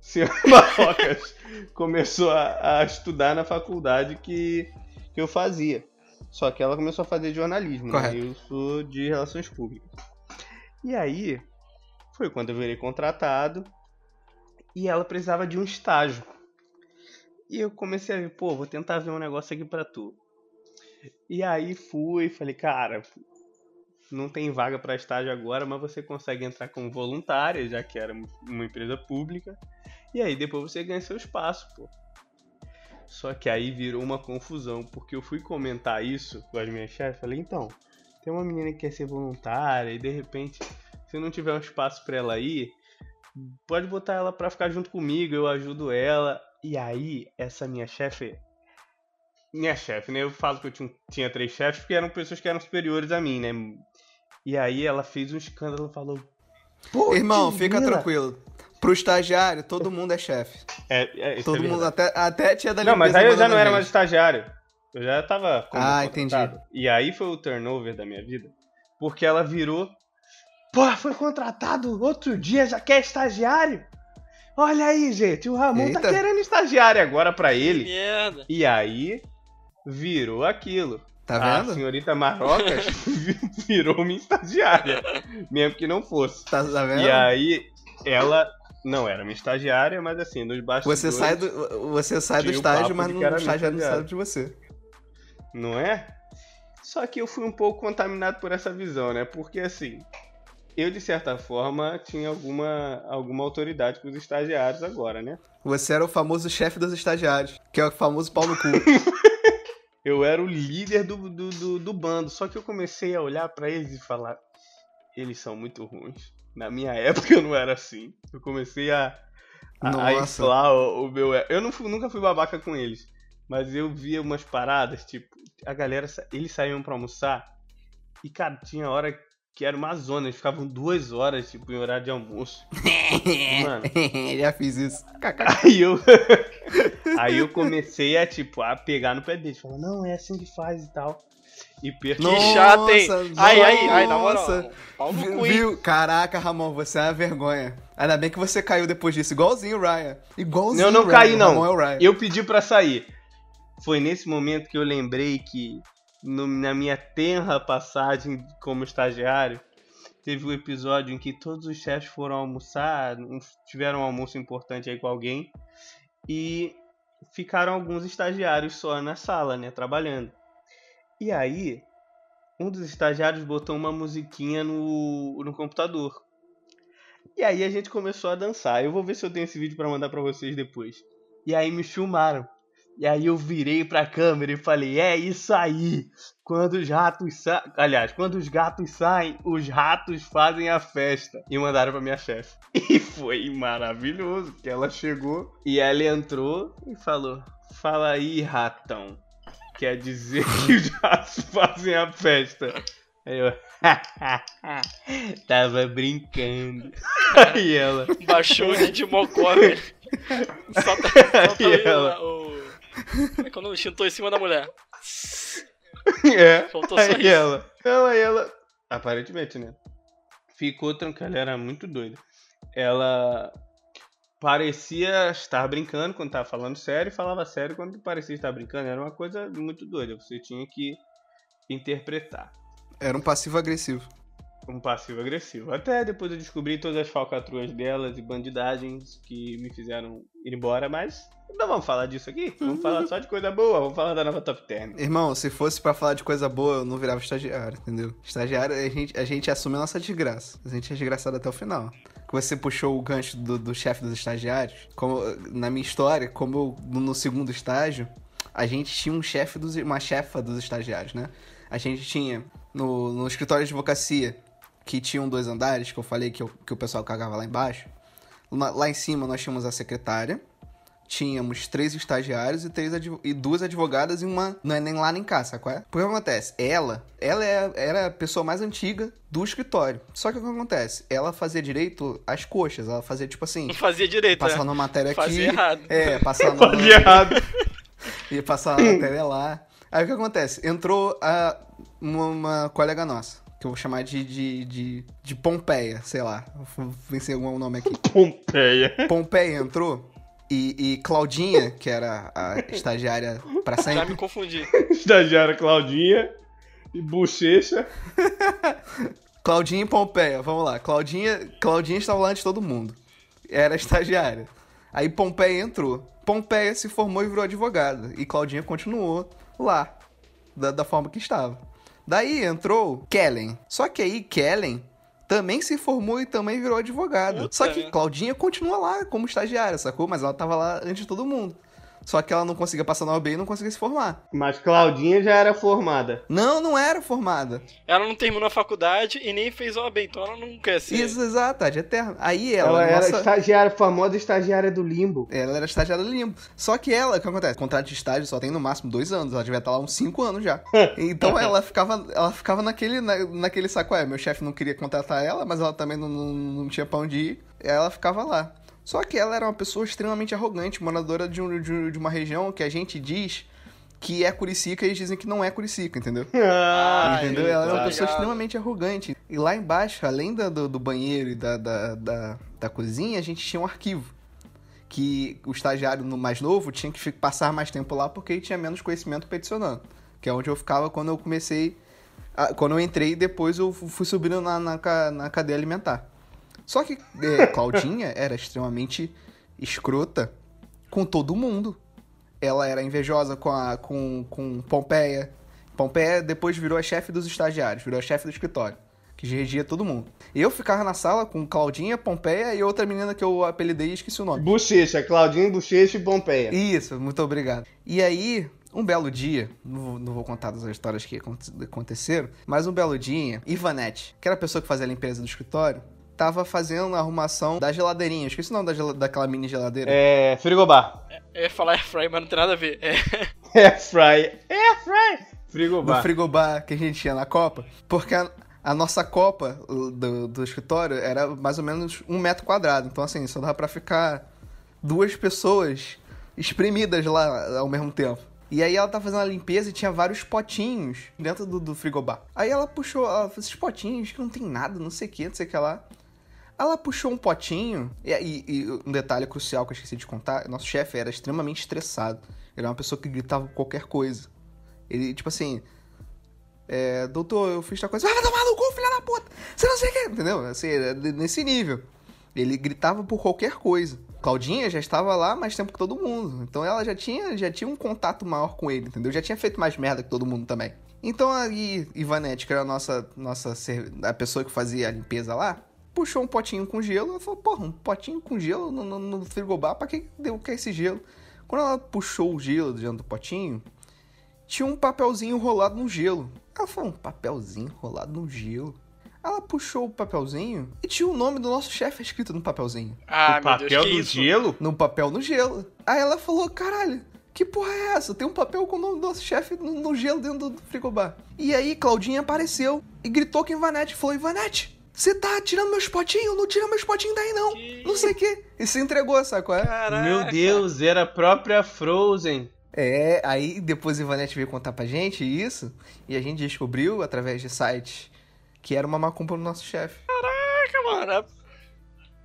Senhora Marrocas começou a, a, estudar na faculdade que, que eu fazia. Só que ela começou a fazer jornalismo, né? Eu sou de relações públicas. E aí, foi quando eu virei contratado e ela precisava de um estágio. E eu comecei a ver, pô, vou tentar ver um negócio aqui pra tu. E aí fui, falei, cara, não tem vaga para estágio agora, mas você consegue entrar como voluntária, já que era uma empresa pública. E aí depois você ganha seu espaço, pô. Só que aí virou uma confusão, porque eu fui comentar isso com as minhas chefes, falei, então, tem uma menina que quer ser voluntária e de repente, se não tiver um espaço para ela ir, pode botar ela para ficar junto comigo, eu ajudo ela. E aí, essa minha chefe, minha chefe, né? Eu falo que eu tinha, tinha três chefes porque eram pessoas que eram superiores a mim, né? E aí ela fez um escândalo e falou. Irmão, fica tranquilo. Pro estagiário, todo mundo é chefe. É, é Todo é mundo, até, até tinha da Não, mas aí eu já não era mais estagiário. Eu já tava. Ah, entendi. E aí foi o turnover da minha vida. Porque ela virou. Pô, foi contratado outro dia, já quer estagiário? Olha aí, gente, o Ramon tá Eita. tá querendo estagiário agora pra ele. Que merda. E aí virou aquilo. Tá vendo? A senhorita Marocas virou minha estagiária. Mesmo que não fosse. Tá, tá vendo? E aí, ela não era minha estagiária, mas assim, nos bastidores... Você sai do, você sai do estágio, mas não estagiário não sabe de você. Não é? Só que eu fui um pouco contaminado por essa visão, né? Porque assim, eu de certa forma tinha alguma, alguma autoridade com os estagiários agora, né? Você era o famoso chefe dos estagiários, que é o famoso pau no cu. eu era o líder do, do, do, do bando. Só que eu comecei a olhar para eles e falar: eles são muito ruins. Na minha época eu não era assim. Eu comecei a, a, a inflar o, o, meu. Eu não fui, nunca fui babaca com eles. Mas eu via umas paradas, tipo, a galera, eles saíam pra almoçar. E, cara, tinha hora que era uma zona, eles ficavam duas horas, tipo, em horário de almoço. Mano. Já fiz isso. Aí eu. aí eu comecei a, tipo, a pegar no pé deles. Falar, não, é assim que faz e tal. E per... Que chato, hein? Ai, ai, ai, na moral. Viu? Caraca, Ramon, você é uma vergonha. Ainda bem que você caiu depois disso, igualzinho o Ryan. Igualzinho Eu não caí, não. É eu pedi para sair. Foi nesse momento que eu lembrei que no, na minha tenra passagem como estagiário, teve um episódio em que todos os chefes foram almoçar, tiveram um almoço importante aí com alguém, e ficaram alguns estagiários só na sala, né, trabalhando. E aí, um dos estagiários botou uma musiquinha no, no computador. E aí a gente começou a dançar. Eu vou ver se eu tenho esse vídeo para mandar para vocês depois. E aí me filmaram. E aí eu virei pra câmera e falei: "É isso aí. Quando os ratos saem, aliás, quando os gatos saem, os ratos fazem a festa". E mandaram para minha chefe. E foi maravilhoso, que ela chegou e ela entrou e falou: "Fala aí, ratão" quer dizer que os ratos fazem a festa. Aí eu. Tava brincando. Aí ela. Baixou o de mocó, velho. Solta, solta aí ela? o, o. É quando o extintor em cima da mulher. É. Faltou só Aí isso. ela. Aí ela. Aparentemente, né? Ficou tranquila, ela era muito doida. Ela parecia estar brincando quando tava falando sério e falava sério quando parecia estar brincando. Era uma coisa muito doida. Você tinha que interpretar. Era um passivo agressivo. Um passivo agressivo. Até depois eu descobri todas as falcatruas delas e bandidagens que me fizeram ir embora, mas não vamos falar disso aqui. Vamos falar só de coisa boa, vamos falar da nova Top Term. Irmão, se fosse pra falar de coisa boa, eu não virava estagiário, entendeu? Estagiário, a gente, a gente assume a nossa desgraça. A gente é desgraçado até o final. Que Você puxou o gancho do, do chefe dos estagiários. Como, na minha história, como eu, no no segundo estágio, a gente tinha um chefe dos, uma chefa dos estagiários, né? A gente tinha no, no escritório de advocacia, que tinham dois andares, que eu falei que, eu- que o pessoal cagava lá embaixo. Lá, lá em cima nós tínhamos a secretária, tínhamos três estagiários e, três advo- e duas advogadas e uma. Não é nem lá nem cá, sabe qual é? Porque o que acontece? Ela, ela é- era a pessoa mais antiga do escritório. Só que o que acontece? Ela fazia direito às coxas. Ela fazia tipo assim. Não fazia direito, Passava né? uma matéria aqui. Fazia errado. É, passava Fazia errado. ia passar uma matéria lá. Aí o que acontece? Entrou a, uma, uma colega nossa, que eu vou chamar de, de, de, de Pompeia, sei lá. Vou vencer algum nome aqui. Pompeia. Pompeia entrou e, e Claudinha, que era a estagiária pra Já sempre, me confundi. Estagiária Claudinha e Bochecha. Claudinha e Pompeia, vamos lá. Claudinha, Claudinha estava lá antes de todo mundo. Era estagiária. Aí Pompeia entrou. Pompeia se formou e virou advogada. E Claudinha continuou lá, da, da forma que estava. Daí entrou Kellen. Só que aí Kellen também se formou e também virou advogada. Só que Claudinha continua lá como estagiária, sacou? Mas ela tava lá antes de todo mundo. Só que ela não conseguia passar na OAB e não conseguia se formar. Mas Claudinha já era formada. Não, não era formada. Ela não terminou a faculdade e nem fez OAB, então ela não quer ser. Isso, exato, de eterno. Aí Ela, ela, era nossa- estagiária, famosa estagiária do limbo. Ela era estagiária do limbo. Só que ela, o que acontece? Contrato de estágio só tem no máximo dois anos. Ela devia estar lá uns cinco anos já. Então ela ficava, ela ficava naquele, na, naquele saco. É, meu chefe não queria contratar ela, mas ela também não, não, não tinha pra onde ir. Ela ficava lá. Só que ela era uma pessoa extremamente arrogante, moradora de, um- de de uma região que a gente diz que é Curicica e eles dizem que não é Curicica, entendeu? Ah, Entendeu? Ela era uma tá pessoa extremamente arrogante. E lá embaixo, além do, do banheiro e da, da, da, da cozinha, a gente tinha um arquivo. Que o estagiário mais novo tinha que passar mais tempo lá porque ele tinha menos conhecimento peticionando. Que é onde eu ficava quando eu comecei. a- quando eu entrei e depois eu fu- fui subindo na, na, na cadeia alimentar. Só que é, Claudinha era extremamente escrota com todo mundo. Ela era invejosa com, a, com, com Pompeia. Pompeia depois virou a chefe dos estagiários, virou a chefe do escritório, que regia todo mundo. Eu ficava na sala com Claudinha, Pompeia e outra menina que eu apelidei e esqueci o nome. Bochecha, Claudinha, Bochecha e Pompeia. Isso, muito obrigado. E aí, um belo dia, não vou, não vou contar das histórias que aconte- aconteceram, mas um belo dia, Ivanete, que era a pessoa que fazia a limpeza do escritório, tava fazendo a arrumação da geladeirinha. Esqueci o nome da gela- daquela mini geladeira. É. Frigobar. Eu ia falar airfryer, mas não tem nada a ver. É. Airfry. Airfry. do Frigobar. frigobar que a gente tinha na Copa, porque a, a nossa Copa do, do escritório era mais ou menos um metro quadrado. Então, assim, só dava pra ficar duas pessoas espremidas lá ao mesmo tempo. E aí ela tá fazendo a limpeza e tinha vários potinhos dentro do, do frigobar. Aí ela puxou, ela falou, esses potinhos que não tem nada, não sei o que, não sei o que lá. Ela puxou um potinho, e, e- e um detalhe crucial que eu esqueci de contar, nosso chefe era extremamente estressado. Ele era uma pessoa que gritava qualquer coisa. Ele, tipo assim, é, doutor, eu fiz tal coisa, vai tomar no cu, filha da puta, você não sei o que, entendeu? Assim, de- nesse nível. Ele gritava por qualquer coisa. Claudinha já estava lá mais tempo que todo mundo, então ela já tinha, já tinha um contato maior com ele, entendeu? Já tinha feito mais merda que todo mundo também. Então aí, Ivanete, que era a nossa, nossa a pessoa que fazia a limpeza lá, puxou um potinho com gelo. Ela falou, porra, um potinho com gelo no, no, no frigobar, pra que deu que é esse gelo? Quando ela puxou o gelo dentro do potinho, tinha um papelzinho rolado no gelo. Ela falou, um papelzinho rolado no gelo? Ela puxou o papelzinho e tinha o nome do nosso chefe escrito no papelzinho. Ah, o papel Deus, do gelo? No papel no gelo. Aí ela falou, caralho, que porra é essa? Tem um papel com o nome do nosso chefe no, no, gelo dentro do frigobar. E aí Claudinha apareceu e gritou com Ivanete. Falou, Ivanete, você tá tirando meus potinhos? Não tira meus potinhos daí não. Que... Não sei o quê. E se entregou, sabe qual é? Caraca. Meu Deus, era a própria Frozen. É, aí depois Ivanete veio contar pra gente isso. E a gente descobriu, através de sites que era uma macumba no nosso chefe. Caraca, mano.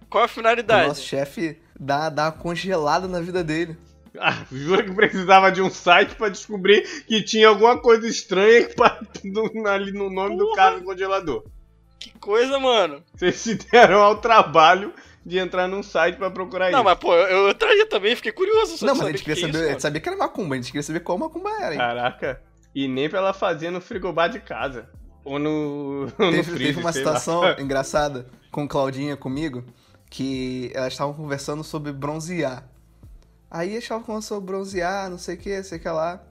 Qual a finalidade? O nosso chefe dá, dá uma congelada na vida dele. Ah, jura que precisava de um site para descobrir que tinha alguma coisa estranha ali no nome Porra. do cara do congelador. Que coisa, mano. Vocês se deram ao trabalho de entrar num site para procurar não, isso. Não, mas pô, eu entraria também, fiquei curioso. Não, mas a gente queria saber, é isso, sabia que era macumba, a gente queria saber qual macumba era, hein? Caraca. E nem pra ela fazer no frigobar de casa. Ou no. Teve, no freezer, teve uma situação lá. engraçada com Claudinha comigo, que elas estavam conversando sobre bronzear. Aí eles estavam falando sobre bronzear, não sei o que, sei o que lá.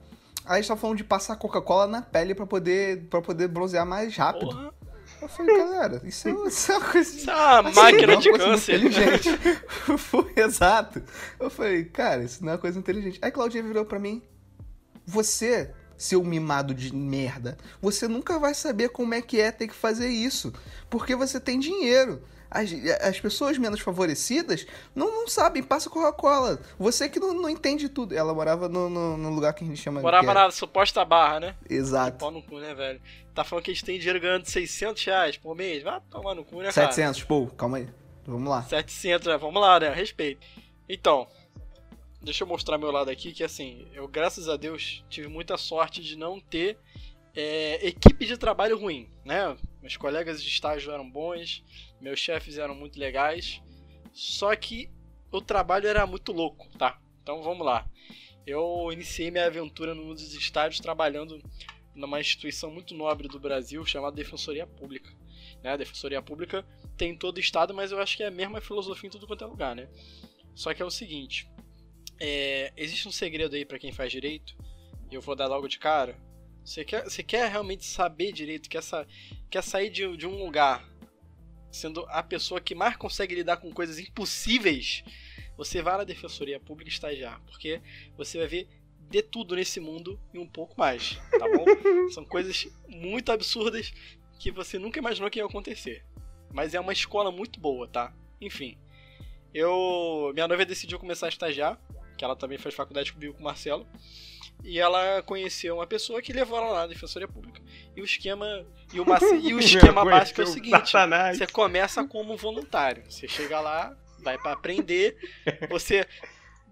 Aí eles estavam falando de passar Coca-Cola na pele para poder, pra poder bronzear mais rápido. Porra. Eu falei, galera, isso é, isso é uma coisa. Isso é uma assim, máquina de câncer. Inteligente. Foi exato. Eu falei, cara, isso não é uma coisa inteligente. Aí Claudinha virou pra mim. Você seu mimado de merda. Você nunca vai saber como é que é ter que fazer isso, porque você tem dinheiro. As, as pessoas menos favorecidas não, não sabem, passa Coca-Cola. Você que não, não entende tudo. Ela morava no, no, no lugar que a gente chama de. Morava na suposta barra, né? Exato. Pau no cu, né, velho? Tá falando que a gente tem dinheiro ganhando 600 reais por mês. Vai tomar no cu, né, 700, cara? pô, calma aí. Vamos lá. 700, né? Vamos lá, né? Respeito. Então, deixa eu mostrar meu lado aqui, que assim, eu graças a Deus tive muita sorte de não ter é, equipe de trabalho ruim, né? Meus colegas de estágio eram bons, meus chefes eram muito legais, só que o trabalho era muito louco, tá? Então vamos lá. Eu iniciei minha aventura no mundo dos estádios trabalhando numa instituição muito nobre do Brasil chamada Defensoria Pública. Né? A Defensoria Pública tem em todo o estado, mas eu acho que é a mesma filosofia em tudo quanto é lugar, né? Só que é o seguinte, é, existe um segredo aí para quem faz direito, e eu vou dar logo de cara. Você quer, você quer realmente saber direito, quer, sa, quer sair de, de um lugar sendo a pessoa que mais consegue lidar com coisas impossíveis, você vai na Defensoria Pública estagiar, porque você vai ver de tudo nesse mundo e um pouco mais, tá bom? São coisas muito absurdas que você nunca imaginou que ia acontecer. Mas é uma escola muito boa, tá? Enfim. Eu. Minha noiva decidiu começar a estagiar que ela também faz faculdade comigo com o Marcelo. E ela conheceu uma pessoa que levou ela lá na Defensoria Pública. E o esquema. E o, e o esquema básico é o seguinte: você começa como voluntário. Você chega lá, vai para aprender, você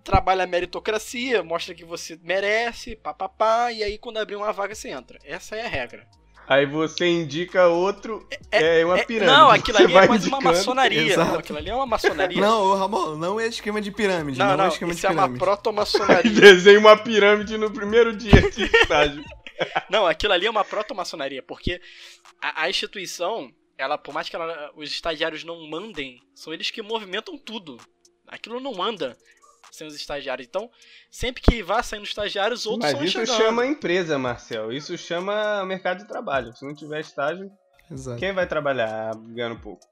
trabalha a meritocracia, mostra que você merece, papapá, e aí quando abrir uma vaga você entra. Essa é a regra. Aí você indica outro, é, é uma é, pirâmide. Não, aquilo ali é quase uma maçonaria. Não, aquilo ali é uma maçonaria. Não, Ramon, não é esquema de pirâmide. Não, não, não é esquema isso de pirâmide. é uma proto-maçonaria. Desenha uma pirâmide no primeiro dia de estágio. não, aquilo ali é uma proto-maçonaria, porque a, a, instituição, ela, por mais que ela, os estagiários não mandem, são eles que movimentam tudo. Aquilo não anda sem os estagiários. Então, sempre que vá saindo estagiários, outros Mas isso chegando. chama empresa, Marcel. Isso chama mercado de trabalho. Se não tiver estágio, Exato. quem vai trabalhar ganhando pouco?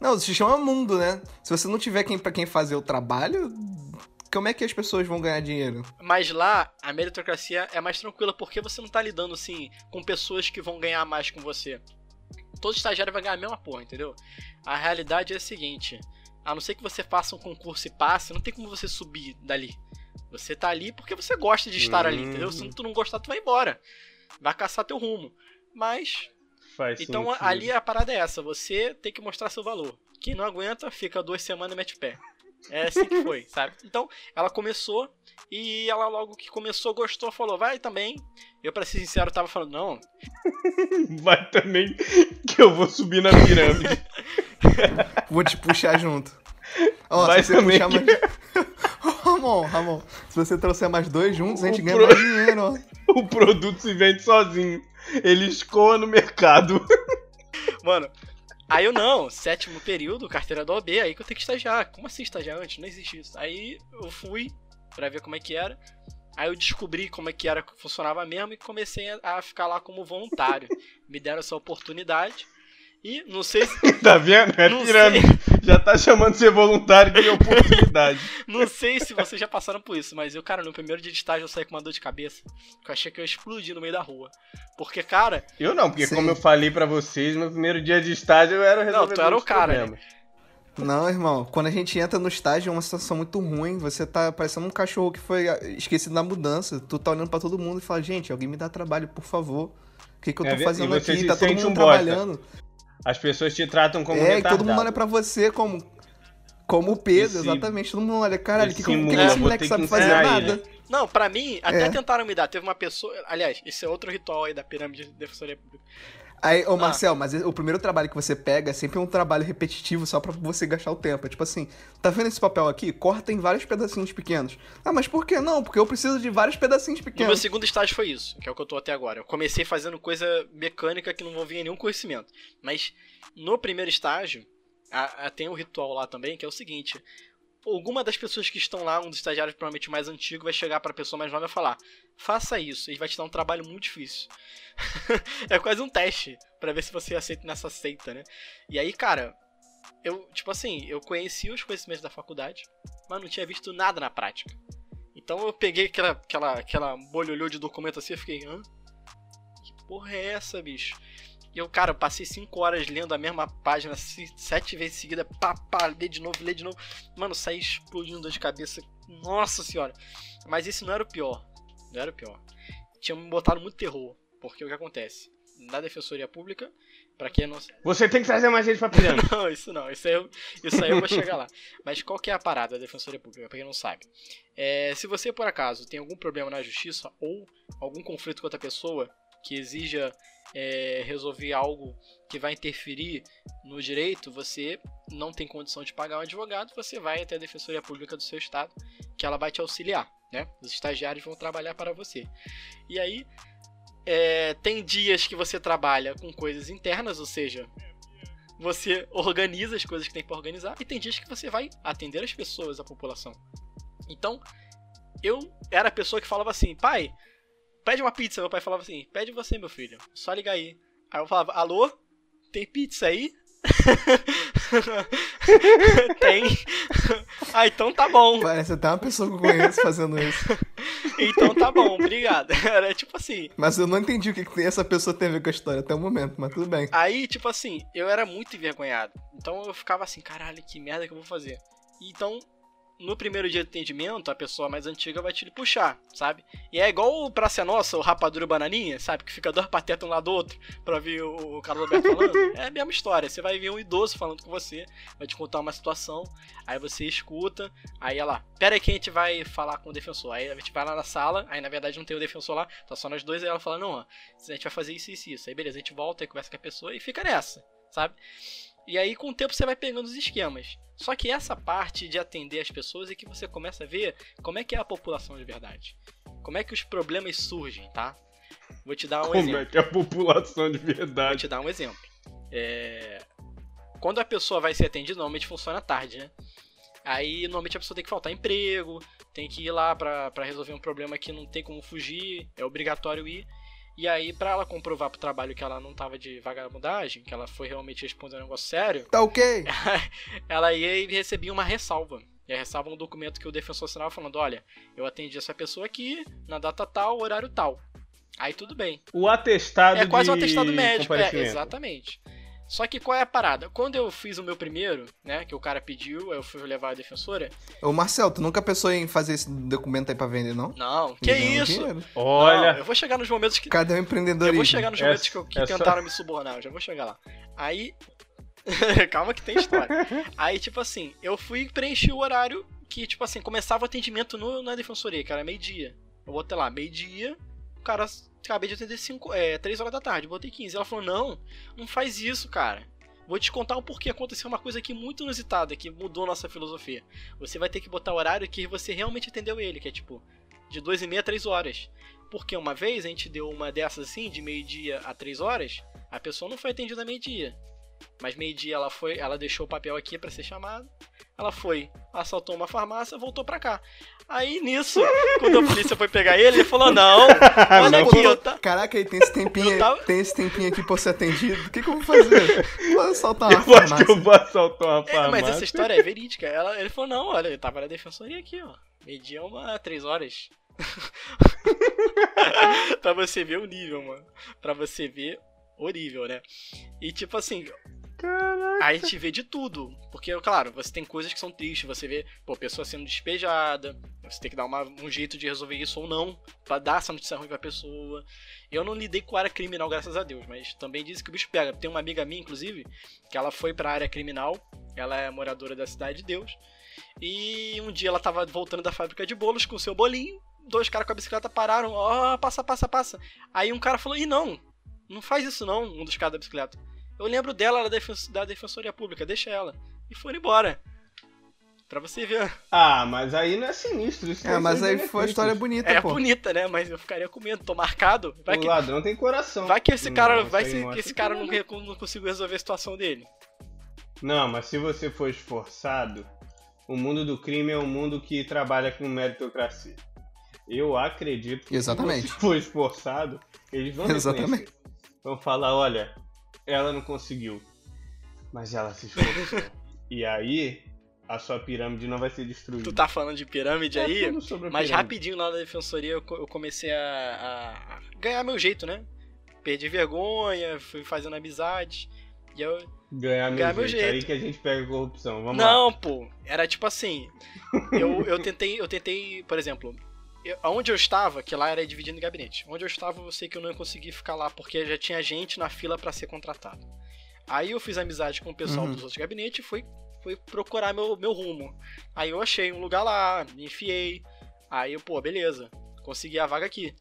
Não, se chama mundo, né? Se você não tiver quem, pra quem fazer o trabalho, como é que as pessoas vão ganhar dinheiro? Mas lá, a meritocracia é mais tranquila porque você não tá lidando, assim, com pessoas que vão ganhar mais com você. Todo estagiário vai ganhar a mesma porra, entendeu? A realidade é a seguinte: a não ser que você faça um concurso e passe, não tem como você subir dali. Você tá ali porque você gosta de estar ali, entendeu? Se tu não gostar, tu vai embora. Vai caçar teu rumo. Mas. Faz então sentido. ali a parada é essa: você tem que mostrar seu valor. Quem não aguenta, fica duas semanas e mete pé. É assim que foi, sabe? Então, ela começou e ela logo que começou, gostou, falou, vai também. Eu, pra ser sincero, tava falando, não. vai também, que eu vou subir na pirâmide. vou te puxar junto. Ó, vai se você também puxar mais... Ramon, Ramon, se você trouxer mais dois juntos, a gente o ganha pro... mais dinheiro, ó. o produto se vende sozinho. Ele escoa no mercado. Mano, aí eu não, sétimo período, carteira do OB, aí que eu tenho que estagiar. Como assim estagiar antes? Não existe isso. Aí eu fui pra ver como é que era. Aí eu descobri como é que era que funcionava mesmo e comecei a ficar lá como voluntário. Me deram essa oportunidade. E não sei se. tá vendo? É Não pirâmide. Já tá chamando de ser voluntário de oportunidade. Não sei se vocês já passaram por isso, mas eu, cara, no primeiro dia de estágio eu saí com uma dor de cabeça. Que eu achei que eu ia explodir no meio da rua. Porque, cara, Eu não, porque Sim. como eu falei pra vocês, no primeiro dia de estágio eu era o resolvedor tu era o cara, né? Não, irmão, quando a gente entra no estágio é uma situação muito ruim. Você tá parecendo um cachorro que foi ah, esquecido na mudança. Tu tá olhando pra todo mundo e fala, gente, alguém me dá trabalho, por favor. O que, que eu É tô ve- fazendo aqui? se Tá todo mundo um trabalhando. As pessoas te tratam como é, e retardado. todo mundo olha pra você como. Como o Pedro, Esse- exatamente. Todo mundo olha, caralho, o que, esse que, que, esse moleque sabe que fazer? ensinar Nada. ele. Não, pra mim, até É. tentaram me dar. Teve uma pessoa. Aliás, esse é outro ritual aí da pirâmide de defensoria pública. Aí, Ah. ô Marcel, mas o primeiro trabalho que você pega é sempre um trabalho repetitivo só pra você gastar o tempo. É tipo assim, tá vendo esse papel aqui? Corta em vários pedacinhos pequenos. Ah, mas por que não? Porque eu preciso de vários pedacinhos No meu pequenos. segundo estágio foi isso, que é o que eu tô até agora. Eu comecei fazendo coisa mecânica que não envolvia nenhum conhecimento. Mas no primeiro estágio, a- a- tem um ritual lá também, que é o seguinte. Alguma das pessoas que estão lá, um dos estagiários provavelmente mais antigo, vai chegar pra pessoa mais nova e falar: faça isso, e vai te dar um trabalho muito difícil. é quase um teste pra ver se você aceita nessa seita, né? E aí, cara, eu, tipo assim, eu conhecia os conhecimentos da faculdade, mas não tinha visto nada na prática. Então eu peguei aquela, aquela, aquela bolholhô de documento assim e fiquei, hã? Que porra é essa, bicho? E eu, cara, eu passei 5 horas lendo a mesma página se- sete vezes seguida, pá, pá, ler de novo, ler de novo. Mano, saí explodindo de cabeça. Nossa senhora. Mas esse não era o pior. Não era o pior. Tinha me botado muito terror. Porque o que acontece? Na Defensoria Pública, pra quem não Você tem que trazer mais gente pra pirâmide. não, isso não. Isso aí, eu, isso aí eu vou chegar lá. Mas qual que é a parada da Defensoria Pública, pra quem não sabe? É, se você, por acaso, tem algum problema na justiça ou algum conflito com outra pessoa que exija é, resolver algo que vai interferir no direito, você não tem condição de pagar um advogado, você vai até a Defensoria Pública do seu estado, que ela vai te auxiliar, né? Os estagiários vão trabalhar para você. E aí, é, tem dias que você trabalha com coisas internas, ou seja, você organiza as coisas que tem pra organizar e tem dias que você vai atender as pessoas, a população. Então, eu era a pessoa que falava assim, pai, pede uma pizza. Meu pai falava assim, pede você, meu filho, só liga aí. Aí eu falava, alô, tem pizza aí? tem. ah, então tá bom. Parece até uma pessoa que eu conheço fazendo isso. Então tá bom, obrigado. Era tipo assim, Mas eu não entendi o que, que essa pessoa tem a ver com a história até o momento, mas tudo bem. Aí, tipo assim, eu era muito envergonhado. Então eu ficava assim, caralho, que merda que eu vou fazer. Então, no primeiro dia de atendimento, a pessoa mais antiga vai te puxar, sabe? E é igual o Praça Nossa, o Rapadura Bananinha, sabe? Que fica dois patetas um lado do outro pra ver o, o Carlos Alberto falando. É a mesma história. Você vai ver um idoso falando com você, vai te contar uma situação, aí você escuta, aí ela, pera aí que a gente vai falar com o defensor. Aí a gente vai lá na sala, aí na verdade não tem o defensor lá, tá só nós dois, aí ela fala, não, ó, a gente vai fazer isso, isso, isso. Aí beleza, a gente volta e conversa com a pessoa e fica nessa, sabe? E aí com o tempo você vai pegando os esquemas. Só que essa parte de atender as pessoas é que você começa a ver como é que é a população de verdade. Como é que os problemas surgem, tá? Vou te dar um Como exemplo. é que é a população de Vou verdade? te dar um exemplo. É, Quando a pessoa vai ser atendida, normalmente funciona à tarde, né? Aí, normalmente a pessoa tem que faltar emprego, tem que ir lá pra resolver um problema que não tem como fugir, é obrigatório ir. E aí, pra ela comprovar pro trabalho que ela não tava de vagabundagem, que ela foi realmente responder um negócio sério, Tá ok? ela ia e recebia uma ressalva. E a ressalva é um documento que o defensor assinava falando: olha, eu atendi essa pessoa aqui, na data tal, horário tal. Aí tudo bem. O atestado É quase um de atestado médico, é, exatamente. Só que qual é a parada? Quando eu fiz o meu primeiro, né, que o cara pediu, eu fui levar a defensora. Ô Marcel, tu nunca pensou em fazer esse documento aí pra vender, não? Não, que um isso? dinheiro? Olha, Não, eu vou chegar nos momentos que. Cadê o Eu empreendedorismo? vou chegar nos momentos só- que, eu- que só- tentaram me subornar, eu já vou chegar lá. Aí. Calma que tem história. Aí, tipo assim, eu fui preencher o horário que, tipo assim, começava o atendimento no, na defensoria, que era meio-dia. Eu botei lá, meio-dia, o cara acabei de atender 5, é, 3 horas da tarde, botei 15. Ela falou, não, não faz isso, cara. Vou te contar o porquê aconteceu uma coisa aqui muito inusitada, que mudou nossa filosofia. Você vai ter que botar o horário que você realmente atendeu ele, que é tipo, de 2 e meia a 3 horas. Porque uma vez a gente deu uma dessas assim, de meio-dia a três horas, a pessoa não foi atendida meio-dia. Mas meio-dia ela foi, ela deixou o papel aqui para ser chamada. Ela foi, assaltou uma farmácia, voltou pra cá. Aí nisso, quando a polícia foi pegar ele, ele falou: Não, olha Não. aqui, eu tá. Caraca, aí tem esse tempinho, tava- tem esse tempinho aqui pra ser atendido. O que, que eu vou fazer? Vou assaltar uma Eu acho que eu farmácia. vou assaltar uma É, farmácia. mas essa história é verídica. Ela, ele falou: Não, olha, eu tava na defensoria aqui, ó. Meio-dia uma, três horas. pra você ver o nível, mano. Pra você ver o nível, né? E tipo assim, Caraca. a gente vê de tudo. Porque, claro, você tem coisas que são tristes, você vê, pô, pessoa sendo despejada, você tem que dar uma- um jeito de resolver isso ou não, pra dar essa notícia ruim pra pessoa. Eu não lidei com a área criminal, graças a Deus, mas também disse que o bicho pega. Tem uma amiga minha, inclusive, que ela foi pra área criminal, ela é moradora da Cidade de Deus, e um dia ela tava voltando da fábrica de bolos com o seu bolinho, dois caras com a bicicleta pararam, ó, passa, passa, passa. Aí um cara falou, ih, não, não faz isso não, um dos caras da bicicleta. Eu lembro dela, ela é da defen- da Defensoria Pública, deixa ela. E foram embora. Pra você ver. Ah, mas aí não é sinistro. Isso É, mas aí foi uma história bonita, É pô. bonita, né? Mas eu ficaria com medo, tô marcado. Vai O que, ladrão tem coração. vai que esse cara, Não, vai se- que esse cara não não, é. conseguiu resolver a situação dele. Não, mas se você for esforçado, o mundo do crime é um mundo que trabalha com meritocracia. Eu acredito que Exatamente. se você for esforçado, eles vão Exatamente. reconhecer. Vão falar, olha, ela não conseguiu, mas ela se esforçou. e aí, a sua pirâmide não vai ser destruída. Tu tá falando de pirâmide É aí, mas pirâmide. rapidinho lá na defensoria eu co- eu comecei a, a- ganhar meu jeito, né? Perdi vergonha, fui fazendo amizade. E eu, Ganhar meu, Ganhar meu jeito. Aí jeito. que a gente pega a corrupção. Vamos lá. Não, pô. Era tipo assim. Eu, eu tentei, eu tentei, por exemplo, eu, onde eu estava, que lá era dividido em gabinete. Onde eu estava, eu sei que eu não ia conseguir ficar lá, porque já tinha gente na fila pra ser contratado. Aí eu fiz amizade com o pessoal Uhum. dos outros gabinetes e fui, fui procurar meu, meu rumo. Aí eu achei um lugar lá, me enfiei. Aí eu, pô, beleza. Consegui a vaga aqui.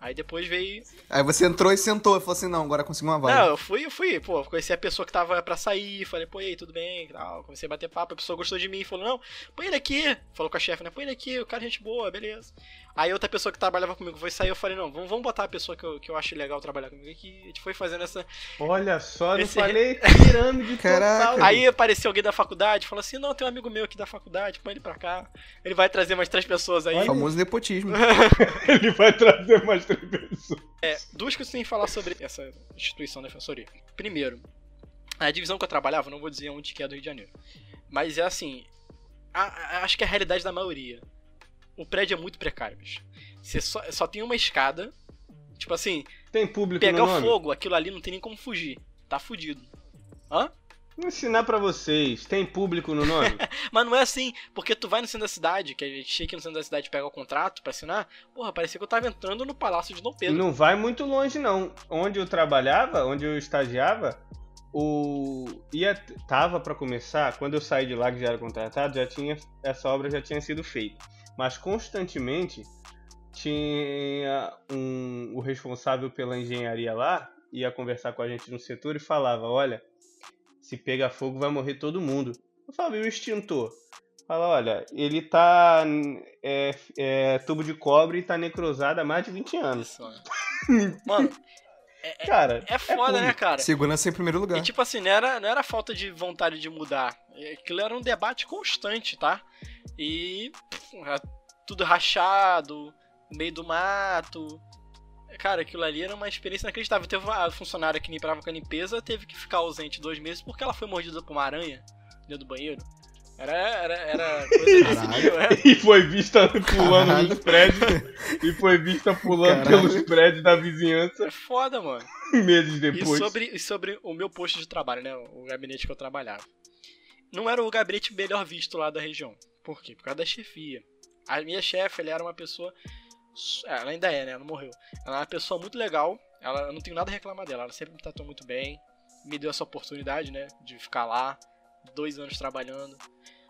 Aí depois veio. Aí você entrou e sentou e falou assim, não, agora consegui uma vaga. Não, eu fui, eu fui, pô, conheci a pessoa que tava pra sair, falei, pô, e aí, tudo bem? Tal, comecei a bater papo, a pessoa gostou de mim, falou, não, põe ele aqui, falou com a chefe, né, põe ele aqui, o cara é gente boa, beleza. Aí outra pessoa que trabalhava comigo foi sair, eu falei, não, vamos, vamos botar a pessoa que eu, que eu acho legal trabalhar comigo aqui, a gente foi fazendo essa... Olha só, não Esse- falei pirâmide Caraca. total. Aí apareceu alguém da faculdade, falou assim, não, tem um amigo meu aqui da faculdade, põe ele pra cá, ele vai trazer mais três pessoas aí. O famoso nepotismo. Ele vai trazer mais É, duas coisas que tenho que falar sobre essa instituição da defensoria. Primeiro, a divisão que eu trabalhava, não vou dizer onde que é do Rio de Janeiro, mas é assim, a- a- acho que é a realidade da maioria. O prédio é muito precário, bicho. Você só, só tem uma escada, tipo assim, Tem público pegar no o nome? fogo, aquilo ali não tem nem como fugir. Tá fudido. Hã? Vou ensinar pra vocês. Tem público no nome? Mas não é assim, porque tu vai no centro da cidade, que a gente chega no centro da cidade e pega o contrato pra assinar, porra, parecia que eu tava entrando no Palácio de Dom Pedro. não vai muito longe, não. Onde eu trabalhava, onde eu estagiava, o ia tava pra começar, quando eu saí de lá que já era contratado, já tinha essa obra já tinha sido feita. Mas constantemente tinha um, o responsável pela engenharia lá ia conversar com a gente no setor e falava, olha, se pegar fogo vai morrer todo mundo. Eu falava, e o extintor? Fala, olha, ele tá é, é, tubo de cobre e tá necrosado há mais de 20 anos. Isso, mano. Mano, Cara, é foda, né, público. cara? Segurança em primeiro lugar. E tipo assim, não era, não era falta de vontade de mudar. Aquilo era um debate constante, tá? E pff, tudo rachado, no meio do mato. Cara, aquilo ali era uma experiência inacreditável. Teve uma funcionária que limpava com a limpeza, teve que ficar ausente dois meses porque ela foi mordida por uma aranha dentro do banheiro. Era, era, era coisa desse nível, é. E foi vista pulando Caralho. nos prédios. E foi vista pulando Caralho. pelos prédios da vizinhança É foda, mano. meses E depois. sobre, e sobre o meu posto de trabalho, né? O gabinete que eu trabalhava. Não era o gabinete melhor visto lá da região. Por quê? Por causa da chefia. A minha chefe, ela era uma pessoa. Ela ainda é, né? Ela não morreu. Ela é uma pessoa muito legal. Ela, eu não tenho nada a reclamar dela. Ela sempre me tratou muito bem. Me deu essa oportunidade, né? De ficar lá. Dois anos trabalhando.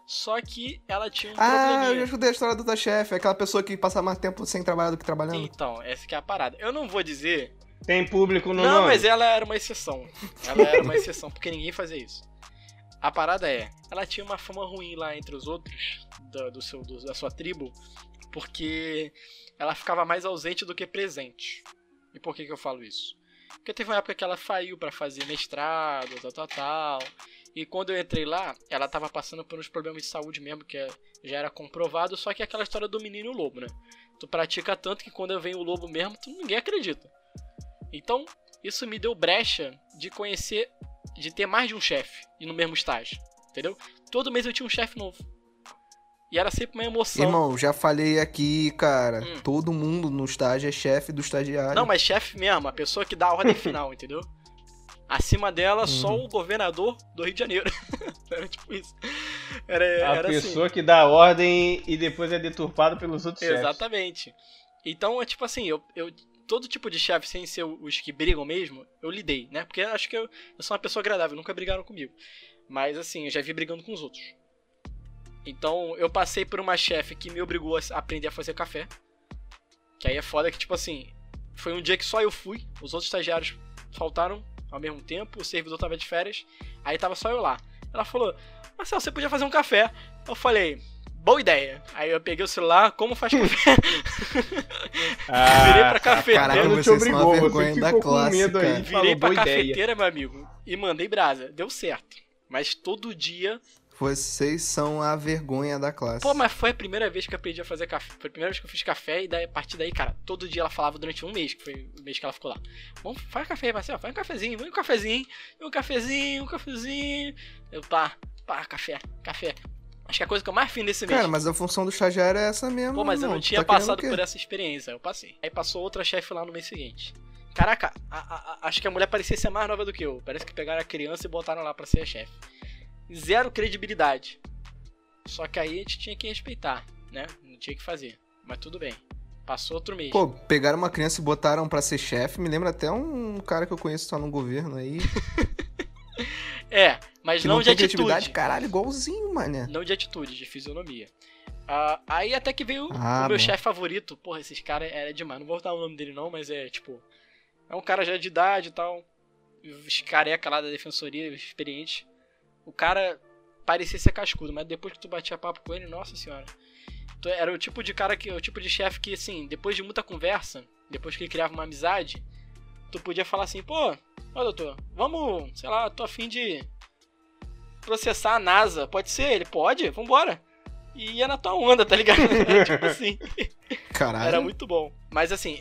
Só que ela tinha um Ah, eu já probleminha. escutei a história do tua chefe, aquela pessoa que passa mais tempo sem trabalhar do que trabalhando. Então, essa que é a parada. Eu não vou dizer Tem público no não, nome? mas ela era uma exceção. Ela era uma exceção, porque ninguém fazia isso. A parada é, ela tinha uma fama ruim lá entre os outros do, do seu, do, da sua tribo, porque ela ficava mais ausente do que presente. E por que, que eu falo isso? Porque teve uma época que ela saiu para fazer mestrado, tal, tal, tal. E quando eu entrei lá, ela tava passando por uns problemas de saúde mesmo, que já era comprovado, só que é aquela história do menino lobo, né? Tu pratica tanto que quando vem o lobo mesmo, tu, ninguém acredita. Então, isso me deu brecha de conhecer, de ter mais de um chefe e no mesmo estágio, entendeu? Todo mês eu tinha um chefe novo. E era sempre uma emoção. Irmão, já falei aqui, cara. Hum. Todo mundo no estágio é chefe do estagiário. Não, mas chefe mesmo, a pessoa que dá a ordem final, entendeu? Acima dela, só uhum. o governador do Rio de Janeiro. era tipo isso. Era, a era assim. pessoa assim. que dá a ordem e depois é deturpada pelos outros chefes. Exatamente. Então, é tipo assim, eu, eu todo tipo de chefe, sem ser os que brigam mesmo, eu lidei, né? Porque acho que eu, eu sou uma pessoa agradável, nunca brigaram comigo. Mas assim, eu já vi brigando com os outros. Então, eu passei por uma chefe que me obrigou a aprender a fazer café. Que aí é foda que, tipo assim, foi um dia que só eu fui, os outros estagiários faltaram ao mesmo tempo, o servidor tava de férias, aí tava só eu lá. Ela falou: Marcelo, você podia fazer um café. Eu falei: Boa ideia. Aí eu peguei o celular, como faz café? Ah, Virei pra cafeteira. Caraca, não te obrigou, você ficou com classe, medo aí. Virei pra cafeteira, ideia. meu amigo, e mandei brasa. Deu certo. Mas todo dia vocês são a vergonha da classe. Pô, mas foi a primeira vez que eu aprendi a fazer café. Foi a primeira vez que eu fiz café e daí, a partir daí, cara, todo dia ela falava durante um mês, que foi o mês que ela ficou lá. Vamos, faz café, Marcelo, faz um cafezinho, um cafezinho, um cafezinho, um cafezinho. Eu, pá, pá, café, café. Acho que a coisa que eu mais fiz nesse mês. Cara, mas a função do estagiário é essa mesmo. Pô, mas eu não tinha tá passado por essa experiência. Eu passei. Aí passou outra chefe lá no mês seguinte. Caraca, a, a, acho que a mulher parecia ser mais nova do que eu. Parece que pegaram a criança e botaram lá pra ser a chefe. Zero credibilidade. Só que aí a gente tinha que respeitar, né? Não tinha que fazer. Mas tudo bem. Passou outro mês. Pô, pegaram uma criança e botaram para ser chefe. Me lembra até um cara que eu conheço só no governo aí. é, mas que não, não de atitude. Caralho, igualzinho, mano. Não de atitude, de fisionomia. Uh, aí até que veio ah, o meu chefe favorito. Porra, esses caras era demais. Não vou botar o nome dele não, mas é tipo. É um cara já de idade e tal. Careca lá da defensoria, experiente. O cara parecia ser cascudo, mas depois que tu batia papo com ele, nossa senhora. Tu era o tipo de cara que. O tipo de chefe que, assim, depois de muita conversa, depois que ele criava uma amizade, tu podia falar assim, pô, ó doutor, vamos, sei lá, tô afim de processar a NASA. Pode ser? Ele pode? Vambora. E ia na tua onda, tá ligado? tipo assim. Caralho. Era muito bom. Mas assim,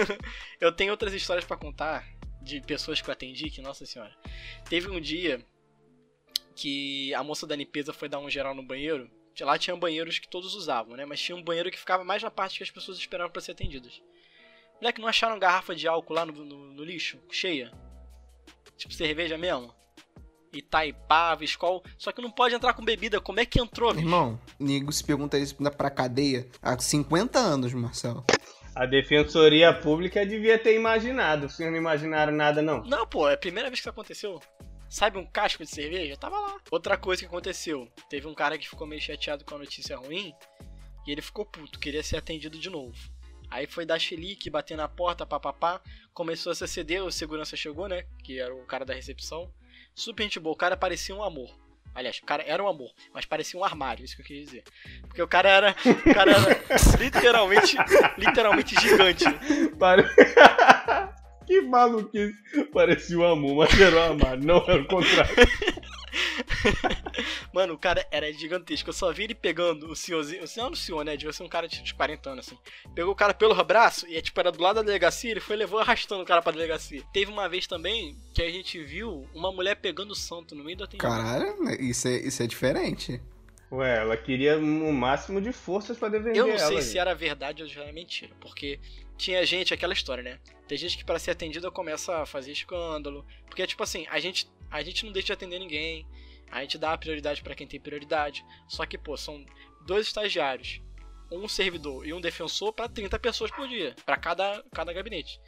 eu tenho outras histórias para contar de pessoas que eu atendi que, nossa senhora. Teve um dia que a moça da limpeza foi dar um geral no banheiro. Lá tinha banheiros que todos usavam, né? Mas tinha um banheiro que ficava mais na parte que as pessoas esperavam para ser atendidas. Moleque, não acharam garrafa de álcool lá no, no, no lixo? Cheia? Tipo cerveja mesmo? Itaipava, Skol. Só que não pode entrar com bebida. Como é que entrou, bicho? Irmão, Nigo se pergunta isso pra cadeia há 50 anos, Marcelo. A Defensoria Pública devia ter imaginado. Vocês não imaginaram nada, não? Não, pô, é a primeira vez que isso aconteceu. Sabe um casco de cerveja? Tava lá. Outra coisa que aconteceu: teve um cara que ficou meio chateado com a notícia ruim e ele ficou puto, queria ser atendido de novo. Aí foi dar chilique, bater na porta, papapá. Começou a se acender, o segurança chegou, né? Que era o cara da recepção. Super gente boa, o cara parecia um amor. Aliás, o cara era um amor, mas parecia um armário, isso que eu queria dizer. Porque o cara era. O cara era literalmente. literalmente gigante. Pare... Que maluquice. Parecia um amor, mas era um armário, não era o contrário. Mano, o cara era gigantesco. Eu só vi ele pegando o senhorzinho. O senhor não o senhor, né? Devia ser um cara de 40 anos, assim. Pegou o cara pelo braço e, tipo, era do lado da delegacia. Ele foi e levou arrastando o cara pra delegacia. Teve uma vez também que a gente viu uma mulher pegando o santo no meio do atendimento. Caralho, isso é, isso é diferente. Ué, ela queria o máximo de forças para defender ela. Eu não sei se era verdade ou já era mentira, porque tinha gente, aquela história, né? Tem gente que para ser atendida começa a fazer escândalo, porque tipo assim, a gente a gente não deixa de atender ninguém, a gente dá prioridade para quem tem prioridade. Só que, pô, são dois estagiários, um servidor e um defensor para 30 pessoas por dia, para cada cada gabinete.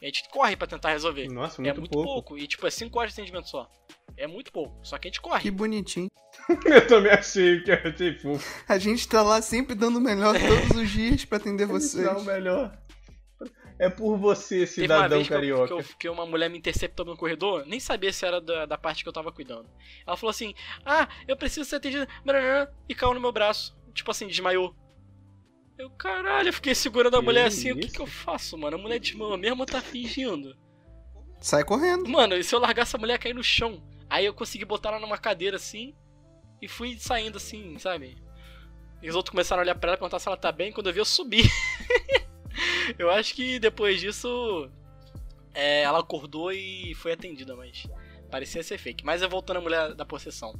A gente corre para tentar resolver. Nossa, muito é muito pouco. pouco. E tipo, é 5 horas de atendimento só. É muito pouco. Só que a gente corre. Que bonitinho. eu também achei que achei fofo. A gente tá lá sempre dando o melhor todos os dias pra atender vocês. Dá o melhor. É por você, Teve uma cidadão vez que eu, carioca. que, eu, que uma mulher me interceptou no corredor, nem sabia se era da, da parte que eu tava cuidando. Ela falou assim: Ah, eu preciso ser atendida. brará", E caiu no meu braço. Tipo assim, desmaiou. Eu, caralho, eu fiquei segurando a Que mulher assim, o que que eu faço, mano? A mulher desmaiou mesmo ou tá fingindo? Sai correndo. Mano, e se eu largasse a mulher cair no chão? Aí eu consegui botar ela numa cadeira assim e fui saindo assim, sabe? E os outros começaram a olhar pra ela perguntar se ela tá bem. Quando eu vi, eu subi. eu acho que depois disso é, ela acordou e foi atendida, mas parecia ser fake. Mas eu voltando à mulher da possessão.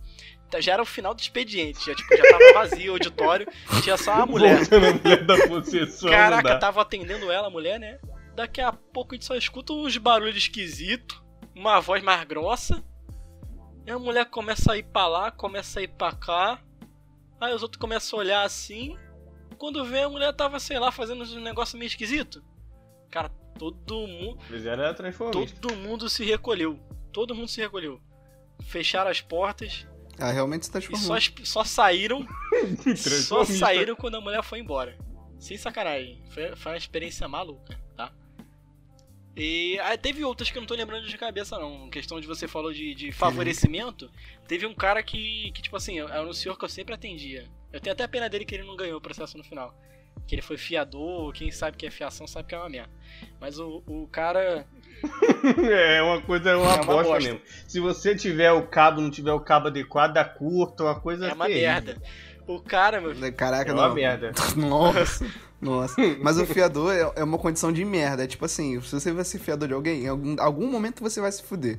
Tá, Já era o final do expediente, já, tipo, já tava vazio o auditório, tinha só a mulher. A mulher da possessão. Caraca, tava atendendo ela, a mulher, né? Daqui a pouco a gente só escuta uns barulhos esquisitos, uma voz mais grossa. E a mulher começa a ir pra lá, começa a ir pra cá. Aí os outros começam a olhar assim. Quando vê, a mulher tava, sei lá, fazendo um negócio meio esquisito. Cara, todo mundo. Eles eram transformistas. Todo mundo se recolheu. Todo mundo se recolheu. Fecharam as portas Ah, realmente se e transformou. só, es- só saíram só saíram quando a mulher foi embora. Sem sacanagem. Foi, foi uma experiência maluca, tá? E aí teve outras que eu não tô lembrando de cabeça, não. Questão de você falou de, de favorecimento. Teve um cara que, que, tipo assim, era um senhor que eu sempre atendia. Eu tenho até pena dele que ele não ganhou o processo no final. Que ele foi fiador, quem sabe que é fiação sabe que é uma merda. Mas o, o cara. É uma coisa, é uma, É uma bosta, bosta. mesmo. Se você tiver o cabo, não tiver o cabo adequado, dá curto, é uma coisa É uma terrível. merda. O cara, meu. Caraca, É não. uma merda. Nossa, nossa. Mas o fiador é, é uma condição de merda. É tipo assim, se você vai ser fiador de alguém, em algum, algum momento você vai se fuder.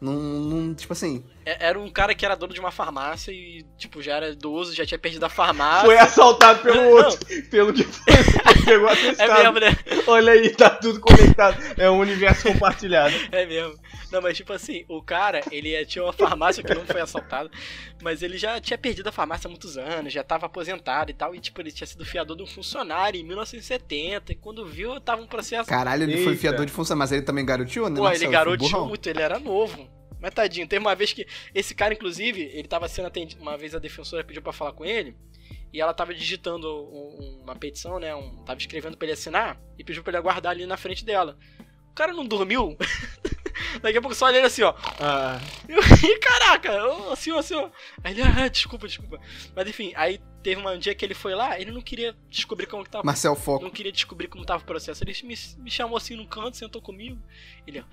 Não, não, tipo assim, Era um cara que era dono de uma farmácia e, tipo, já era idoso, já tinha perdido a farmácia. Foi assaltado pelo Não. outro, pelo que foi, pegou É atestado. mesmo, né? Olha aí, tá tudo conectado. É um universo compartilhado. É mesmo. Não, mas tipo assim, o cara, ele é- tinha uma farmácia que não foi assaltado, mas ele já tinha perdido a farmácia há muitos anos, já tava aposentado e tal, e tipo, ele tinha sido fiador de um funcionário em 1970, e quando viu, tava um processo. caralho, ele foi Eita. fiador de função, mas ele também garoteou, né? Pô, Marcelo? ele Foi garoteou burrão. muito, ele era novo. Mas tadinho, teve uma vez que. Esse cara, inclusive, ele tava sendo atendido. Uma vez a defensora pediu pra falar com ele. E ela tava digitando um- uma petição, né? Um, tava escrevendo pra ele assinar. E pediu pra ele aguardar ali na frente dela. O cara não dormiu. Daqui a pouco só olhando assim, ó. Ah, Eu ri, caraca, ô, senhor, senhor. Aí ele, ah, desculpa, desculpa. Mas enfim, aí teve um dia que ele foi lá, ele não queria descobrir como que tava. Marcel Foco. Não queria descobrir como tava o processo. Ele me, me chamou assim no canto, sentou comigo. Ele, ó,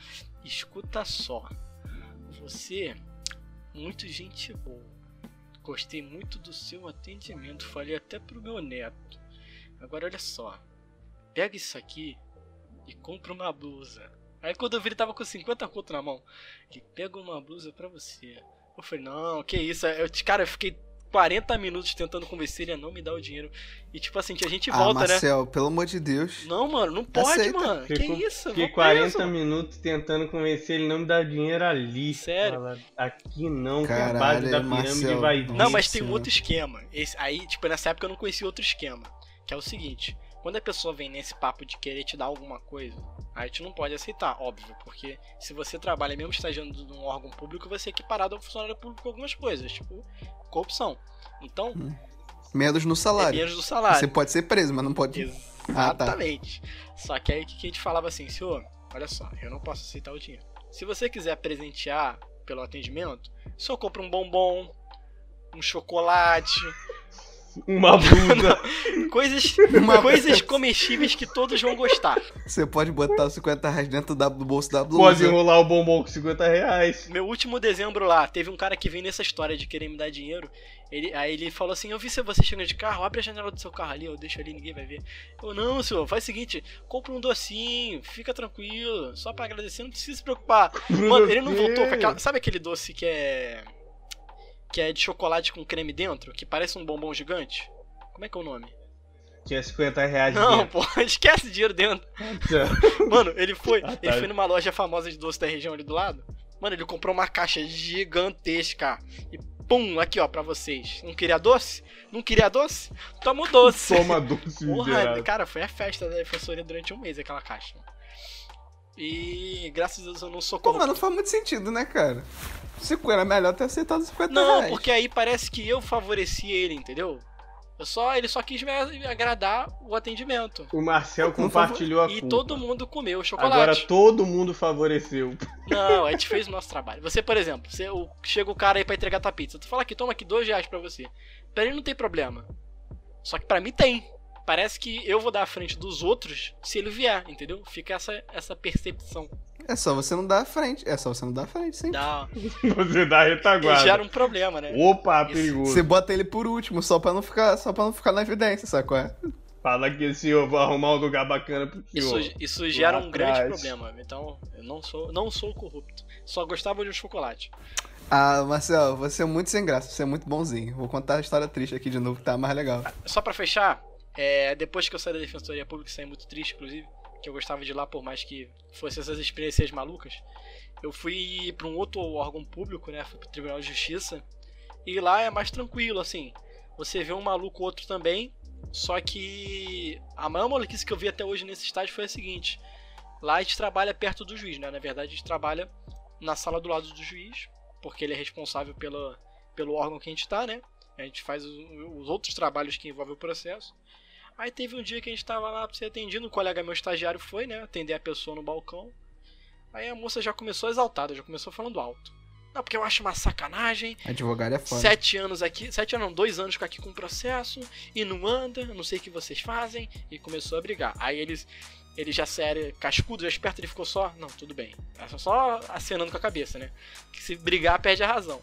escuta só. Você, muito gente boa. Gostei muito do seu atendimento. Falei até pro meu neto. Agora olha só. Pega isso aqui e compra uma blusa. Aí quando eu vi ele tava com 50 conto na mão. Ele pega uma blusa pra você. Eu falei, não, que isso. Eu, cara, eu fiquei 40 minutos tentando convencer ele a não me dar o dinheiro. E tipo assim, a gente Ah, volta, né? Marcel, pelo amor de Deus. Não, mano, não pode, Aceita. mano. Que Ficou- isso? fiquei Vou 40 preso. minutos tentando convencer ele não me dar dinheiro ali. Sério? Fala, aqui não, que Caralho, a base da pirâmide Marcel, vai vir. Não, mas tem um outro esquema. Esse, aí, tipo, nessa época eu não conhecia outro esquema. Que é o seguinte: quando a pessoa vem nesse papo de querer te dar alguma coisa, aí a gente não pode aceitar, óbvio. Porque se você trabalha mesmo estagiando num órgão público, você é equiparado ao funcionário público com algumas coisas, tipo corrupção. Então, Menos no é salário. menos do salário. Você pode ser preso, mas não pode. Ah, tá. Exatamente. Só que aí o que a gente falava assim, senhor, olha só, eu não posso aceitar o dinheiro. Se você quiser presentear pelo atendimento, senhor compra um bombom, um chocolate, Uma blusa. coisas, Uma coisas comestíveis que todos vão gostar. Você pode botar os 50 reais dentro da- do bolso da blusa. Pode enrolar o bombom com 50 reais. Meu último dezembro lá, teve um cara que veio nessa história de querer me dar dinheiro. Ele, aí ele falou assim: Eu vi se você chegando de carro, abre a janela do seu carro ali, eu deixo ali, ninguém vai ver. Eu, não, senhor, faz o seguinte: compra um docinho, fica tranquilo, só pra agradecer, não precisa se preocupar. Mano, ele não voltou com aquela. Sabe aquele doce que é. Que é de chocolate com creme dentro, que parece um bombom gigante? Como é que é o nome? Tinha 50 reais Não, dentro. pô, esquece dinheiro dentro. Mano, ele foi. Ele foi numa loja famosa de doce da região ali do lado. Mano, ele comprou uma caixa gigantesca. E pum, aqui ó, pra vocês. Não queria doce? Não queria doce? Toma o doce. Toma doce Porra, cara, foi a festa da defensoria durante um mês aquela caixa. E graças a Deus eu não sou Pô, corrupto. mas não faz muito sentido, né, cara? Se era melhor ter aceitado os 50 Não, reais. porque aí parece que eu favoreci ele, entendeu? Eu só, ele só quis me agradar o atendimento. O Marcel compartilhou a E culpa. todo mundo comeu o chocolate. Agora todo mundo favoreceu. Não, a gente fez o nosso trabalho. Você, por exemplo, você, o, chega o cara aí pra entregar tua pizza. Tu fala aqui, toma aqui dois reais pra você. Pra ele não tem problema. Só que pra mim tem. Parece que eu vou dar à frente dos outros se ele vier, entendeu? Fica essa, essa percepção. É só você não dar a frente. É só você não dar a frente, sim. Dá, Você dá e retaguarda. gera um problema, né? Opa, Isso. perigoso. Você bota ele por último, só pra não ficar, só pra não ficar na evidência, sabe qual é? Fala que senhor, vou arrumar um lugar bacana pro senhor. Isso, isso gera um grande atrás. problema. Então, eu não sou, não sou corrupto. Só gostava de um chocolate. Ah, Marcel, você é muito sem graça, você é muito bonzinho. Vou contar a história triste aqui de novo, que tá mais legal. Só pra fechar, é, depois que eu saí da Defensoria Pública, saí muito triste, inclusive, que eu gostava de lá, por mais que fossem essas experiências malucas, eu fui pra um outro órgão público, né? Fui pro Tribunal de Justiça, e lá é mais tranquilo, assim. Você vê um maluco outro também, só que a maior maluquice que eu vi até hoje nesse estágio foi a seguinte: lá a gente trabalha perto do juiz, né? Na verdade, a gente trabalha na sala do lado do juiz, porque ele é responsável pela, pelo órgão que a gente tá, né? A gente faz os outros trabalhos que envolvem o processo. Aí teve um dia que a gente tava lá pra ser atendido, um colega meu estagiário foi, né, atender a pessoa no balcão. Aí a moça já começou exaltada, já começou falando alto. Não, porque eu acho uma sacanagem. Advogado é foda. Sete anos aqui, sete anos não, dois anos aqui com o processo e não anda, não sei o que vocês fazem. E começou a brigar. Aí eles, ele já sério, cascudo, já esperto, ele ficou só, não, tudo bem. Só- Só acenando com a cabeça, né? Que se brigar perde a razão.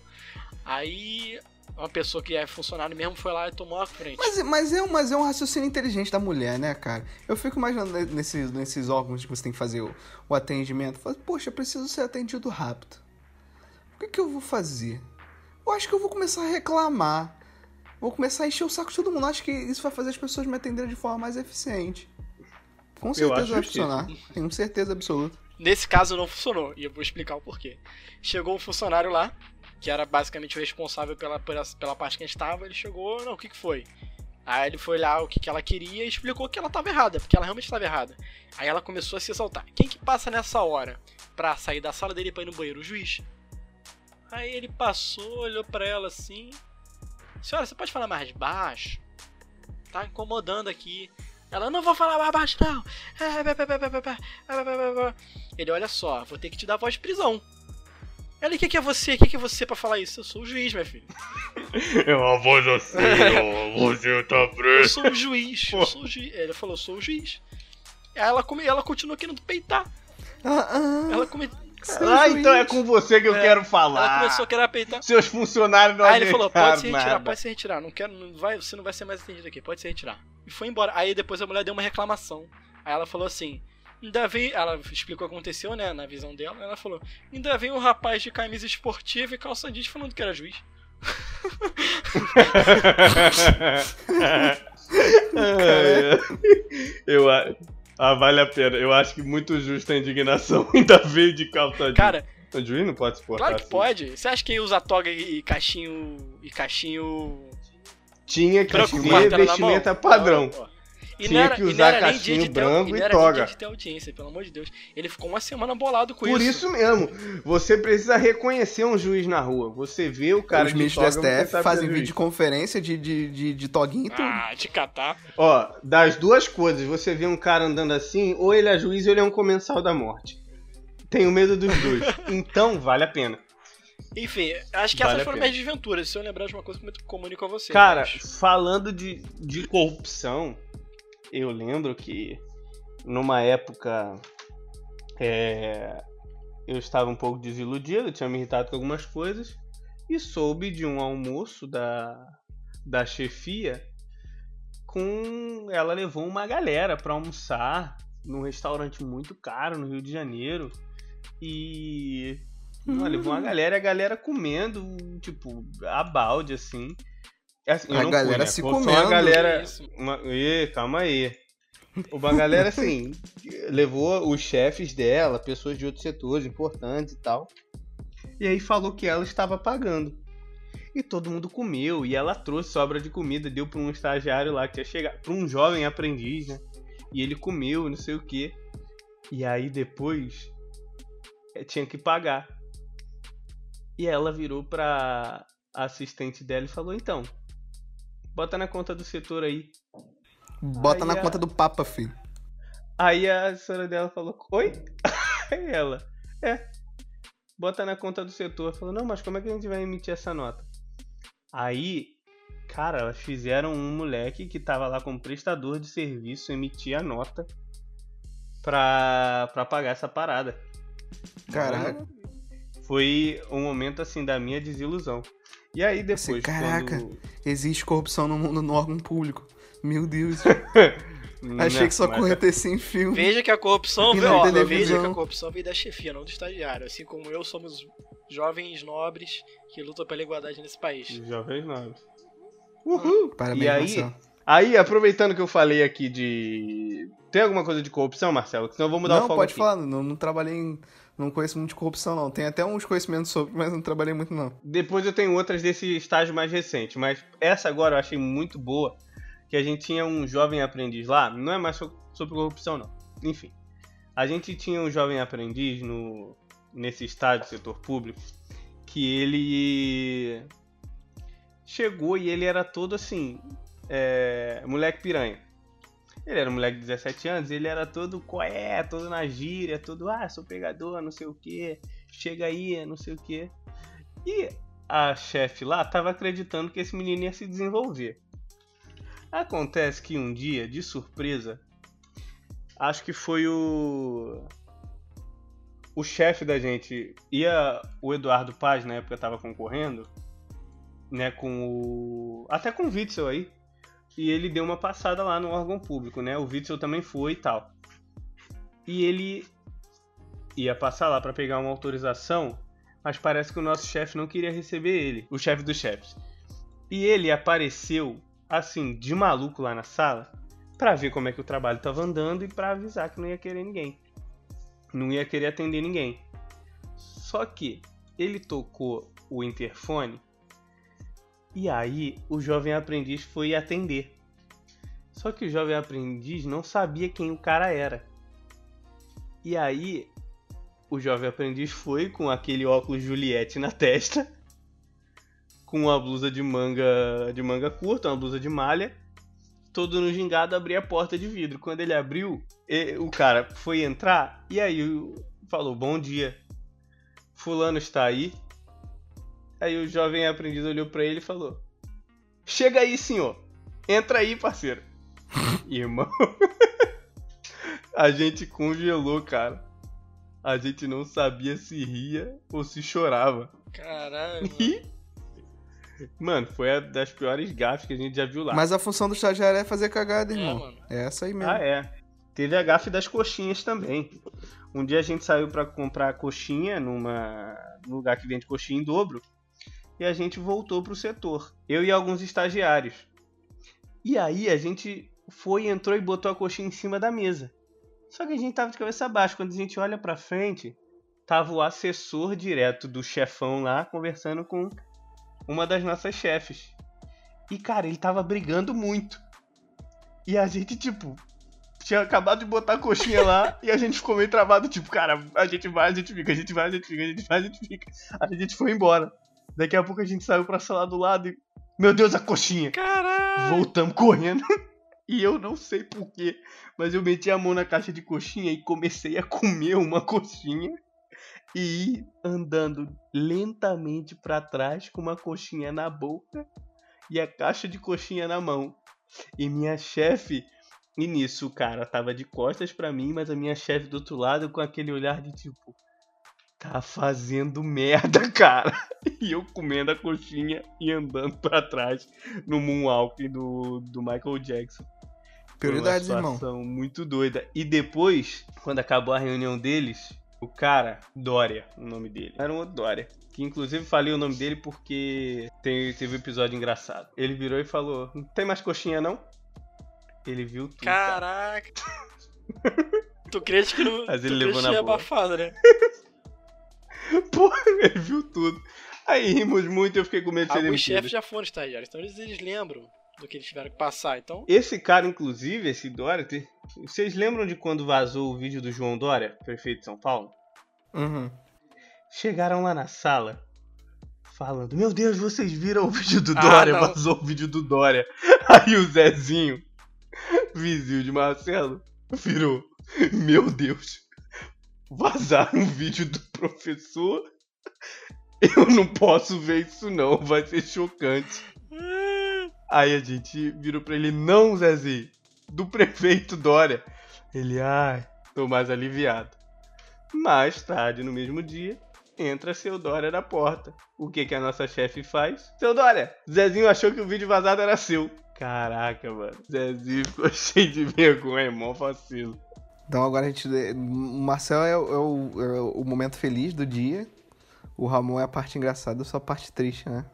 Aí uma pessoa que é funcionário mesmo foi lá e tomou a frente. Mas, mas, é um, mas é um raciocínio inteligente da mulher, né, cara? Eu fico imaginando nesses, nesses órgãos que você tem que fazer o, o atendimento. Fala, Poxa, eu preciso ser atendido rápido. O que, que eu vou fazer? Eu acho que eu vou começar a reclamar. Vou começar a encher o saco de todo mundo. Acho que isso vai fazer as pessoas me atenderem de forma mais eficiente. Com certeza vai que- funcionar. Tenho certeza absoluta. Nesse caso não funcionou, e eu vou explicar o porquê. Chegou um funcionário lá, que era basicamente o responsável pela, pela, pela parte que a gente tava, ele chegou, não, o que, que foi? Aí ele foi lá o que, que ela queria e explicou que ela estava errada, porque ela realmente estava errada. Aí ela começou a se exaltar. Quem que passa nessa hora pra sair da sala dele pra ir no banheiro? O juiz. Aí ele passou, olhou para ela assim. Senhora, você pode falar mais baixo? Tá incomodando aqui. Ela, não vou falar mais baixo, não. Ele, olha só, vou ter que te dar voz de prisão. Ela, o que, que é você? O que, que é você pra falar isso? Eu sou o juiz, minha filha. É uma voz assim, ó, você tá Eu preso. sou o juiz. Eu sou o juiz. Ele falou, eu sou o juiz. Aí ela, come... ela continuou querendo peitar. Ah, ah, Ela, come... Ah, então é com você que eu É, quero ela falar. começou a querer peitar. Seus funcionários não Aí ele falou, pode se retirar, nada. pode se retirar. Não quero, não vai, você não vai ser mais atendido aqui, pode se retirar. E foi embora. Aí depois a mulher deu uma reclamação. Aí ela falou assim, ainda vem, ela explicou o que aconteceu, né, na visão dela. Ela falou, ainda vem um rapaz de camisa esportiva e calça jeans falando que era juiz. É, eu ah, vale a pena. Eu acho que muito justa a indignação ainda veio de calça jeans. Cara, o juiz não pode se portar claro que assim. pode. Você acha que usa toga e cachinho e cachinho Tinha que branco vestimenta padrão. E Tinha era, que e usar cachinho ter, branco e e toga. dia de ter audiência, pelo amor de Deus. Ele ficou uma semana bolado com Por isso. isso mesmo, você precisa reconhecer um juiz na rua. Você vê o cara Os de ministros do toga, você STF fazem videoconferência de, de, de, de toguinho e tudo. Ah, de catar. Ó, das duas coisas, você vê um cara andando assim, ou ele é juiz ou ele é um comensal da morte. Tenho medo dos dois. então, vale a pena. Enfim, acho que Vale essas foram minhas desventuras. Se eu lembrar de uma coisa, eu comunico a você. Cara, mas- falando de, de corrupção, eu lembro que numa época é, eu estava um pouco desiludido, tinha me irritado com algumas coisas, e soube de um almoço da, da chefia com. Ela levou uma galera pra almoçar num restaurante muito caro no Rio de Janeiro. E. Não, levou uma galera, e a galera comendo, tipo, a balde, assim. Assim, eu A não galera fui, né? se só comendo. Uma galera. Uma... Ê, calma aí. Uma galera, assim, levou os chefes dela, pessoas de outros setores importantes e tal. E aí falou que ela estava pagando. E todo mundo comeu. E ela trouxe sobra de comida, deu para um estagiário lá que ia chegar. Para um jovem aprendiz, né? E ele comeu, não sei o que. E aí depois eh, tinha que pagar. E ela virou pra assistente dela e falou: Então, bota na conta do setor aí. Bota Aí na a- conta do Papa, filho. Aí a assessora dela falou, oi? Aí ela, é, bota na conta do setor. Falou, não, mas como é que a gente vai emitir essa nota? Aí, cara, elas fizeram um moleque que tava lá como prestador de serviço emitir a nota pra, pra pagar essa parada. Caraca. Foi um momento assim da minha desilusão. E aí depois, Assim, caraca. quando... Existe corrupção no mundo no órgão público. Meu Deus. Não, Achei que só mas- acontecia em filme. Veja que a corrupção veio, ó, veja que a corrupção veio da chefia, não do estagiário. Assim como eu, somos jovens nobres que lutam pela igualdade nesse país. Jovens novos. Uhul! Parabéns, E aí, Marcelo. Aí, aproveitando que eu falei aqui de. Tem alguma coisa de corrupção, Marcelo? Senão eu vou mudar Não, o foco. pode aqui. falar. Não, não trabalhei em... Não conheço muito de corrupção, não. Tem até uns conhecimentos sobre, mas não trabalhei muito, não. Depois eu tenho outras desse estágio mais recente, mas essa agora eu achei muito boa. Que a gente tinha um jovem aprendiz lá, não é mais so- sobre corrupção, não. Enfim. A gente tinha um jovem aprendiz no, nesse estágio setor público que ele chegou e ele era todo assim, é, moleque piranha. Ele era um moleque de 17 anos, ele era todo coé, todo na gíria, todo, ah, sou pegador, não sei o que, chega aí, não sei o que. E a chefe lá tava acreditando que esse menino ia se desenvolver. Acontece que um dia, de surpresa, acho que foi o. O chefe da gente, ia o Eduardo Paz, na época tava concorrendo, né, com o. Até com o Witzel aí. E ele deu uma passada lá no órgão público, né? O Witzel também foi e tal. E ele ia passar lá pra pegar uma autorização, mas parece que o nosso chefe não queria receber ele, o chefe dos chefes. E ele apareceu assim, de maluco lá na sala, pra ver como é que o trabalho tava andando e pra avisar que não ia querer ninguém. Não ia querer atender ninguém. Só que ele tocou o interfone e aí o jovem aprendiz foi atender. Só que o jovem aprendiz não sabia quem o cara era. E aí o jovem aprendiz foi com aquele óculos Juliette na testa, com uma blusa de manga de manga curta, uma blusa de malha, todo no gingado abrir a porta de vidro. Quando ele abriu, o cara foi entrar e aí falou: "Bom dia. Fulano está aí?" Aí o jovem aprendiz olhou pra ele e falou: "Chega aí, senhor. Entra aí, parceiro." Irmão, a gente congelou, cara. A gente não sabia se ria ou se chorava. Caralho. mano. E, mano, foi a das piores gafes que a gente já viu lá. Mas a função do estagiário é fazer cagada, É, irmão. mano. É essa aí mesmo. Ah, é. Teve a gafe das coxinhas também. Um dia a gente saiu pra comprar coxinha numa num lugar que vende coxinha em dobro. E a gente voltou pro setor. Eu e alguns estagiários. E aí a gente foi, entrou e botou a coxinha em cima da mesa. Só que a gente tava de cabeça baixa. Quando a gente olha pra frente, tava o assessor direto do chefão lá conversando com uma das nossas chefes. E cara, ele tava brigando muito. E a gente, tipo, tinha acabado de botar a coxinha lá e a gente ficou meio travado, tipo, cara, a gente vai, a gente fica, a gente vai, a gente fica, a gente vai, a gente fica. A gente foi embora. Daqui a pouco a gente saiu pra sala do lado e. Meu Deus, a coxinha! Caralho. Voltamos correndo. E eu não sei porquê, mas eu meti a mão na caixa de coxinha e comecei a comer uma coxinha e ir andando lentamente pra trás com uma coxinha na boca e a caixa de coxinha na mão. E minha chefe, e nisso o cara tava de costas pra mim, mas a minha chefe do outro lado com aquele olhar de tipo, tá fazendo merda, cara. E eu comendo a coxinha e andando pra trás no Moonwalk do, do Michael Jackson. Prioridades, irmão. situação muito doida. E depois, quando acabou a reunião deles, o cara, Dória, o nome dele, era um outro Dória. Que inclusive falei o nome dele porque tem, teve um episódio engraçado. Ele virou e falou: Não tem mais coxinha não? Ele viu tudo. cara. Caraca. tu crente que não. Mas ele tu levou na é boa. abafado, né? Pô, ele viu tudo. Aí rimos muito e eu fiquei com medo de ser Alguns demitido. chefes já foram estagiários, então eles, eles lembram do que eles tiveram que passar. Então, Esse cara, inclusive, esse Dória, te- vocês lembram de quando vazou o vídeo do João Dória, prefeito de São Paulo? Uhum. Chegaram lá na sala falando: Meu Deus, vocês viram o vídeo do Ah, Dória? não. Vazou o vídeo do Dória. Aí o Zezinho, vizinho de Marcelo, virou: Meu Deus, vazaram um vídeo do professor? Eu não posso ver isso, não, vai ser chocante. Aí a gente virou pra ele: Não, Zezinho, do prefeito Dória. Ele, ai, tô mais aliviado. Mais tarde, no mesmo dia, entra seu Dória na porta. O que que a nossa chefe faz? Seu Dória, Zezinho achou que o vídeo vazado era seu. Caraca, mano. Zezinho ficou cheio de vergonha, mó vacilo. Então agora a gente. O Marcel é, o- é é o momento feliz do dia. O Ramon é a parte engraçada, eu sou a parte triste, né?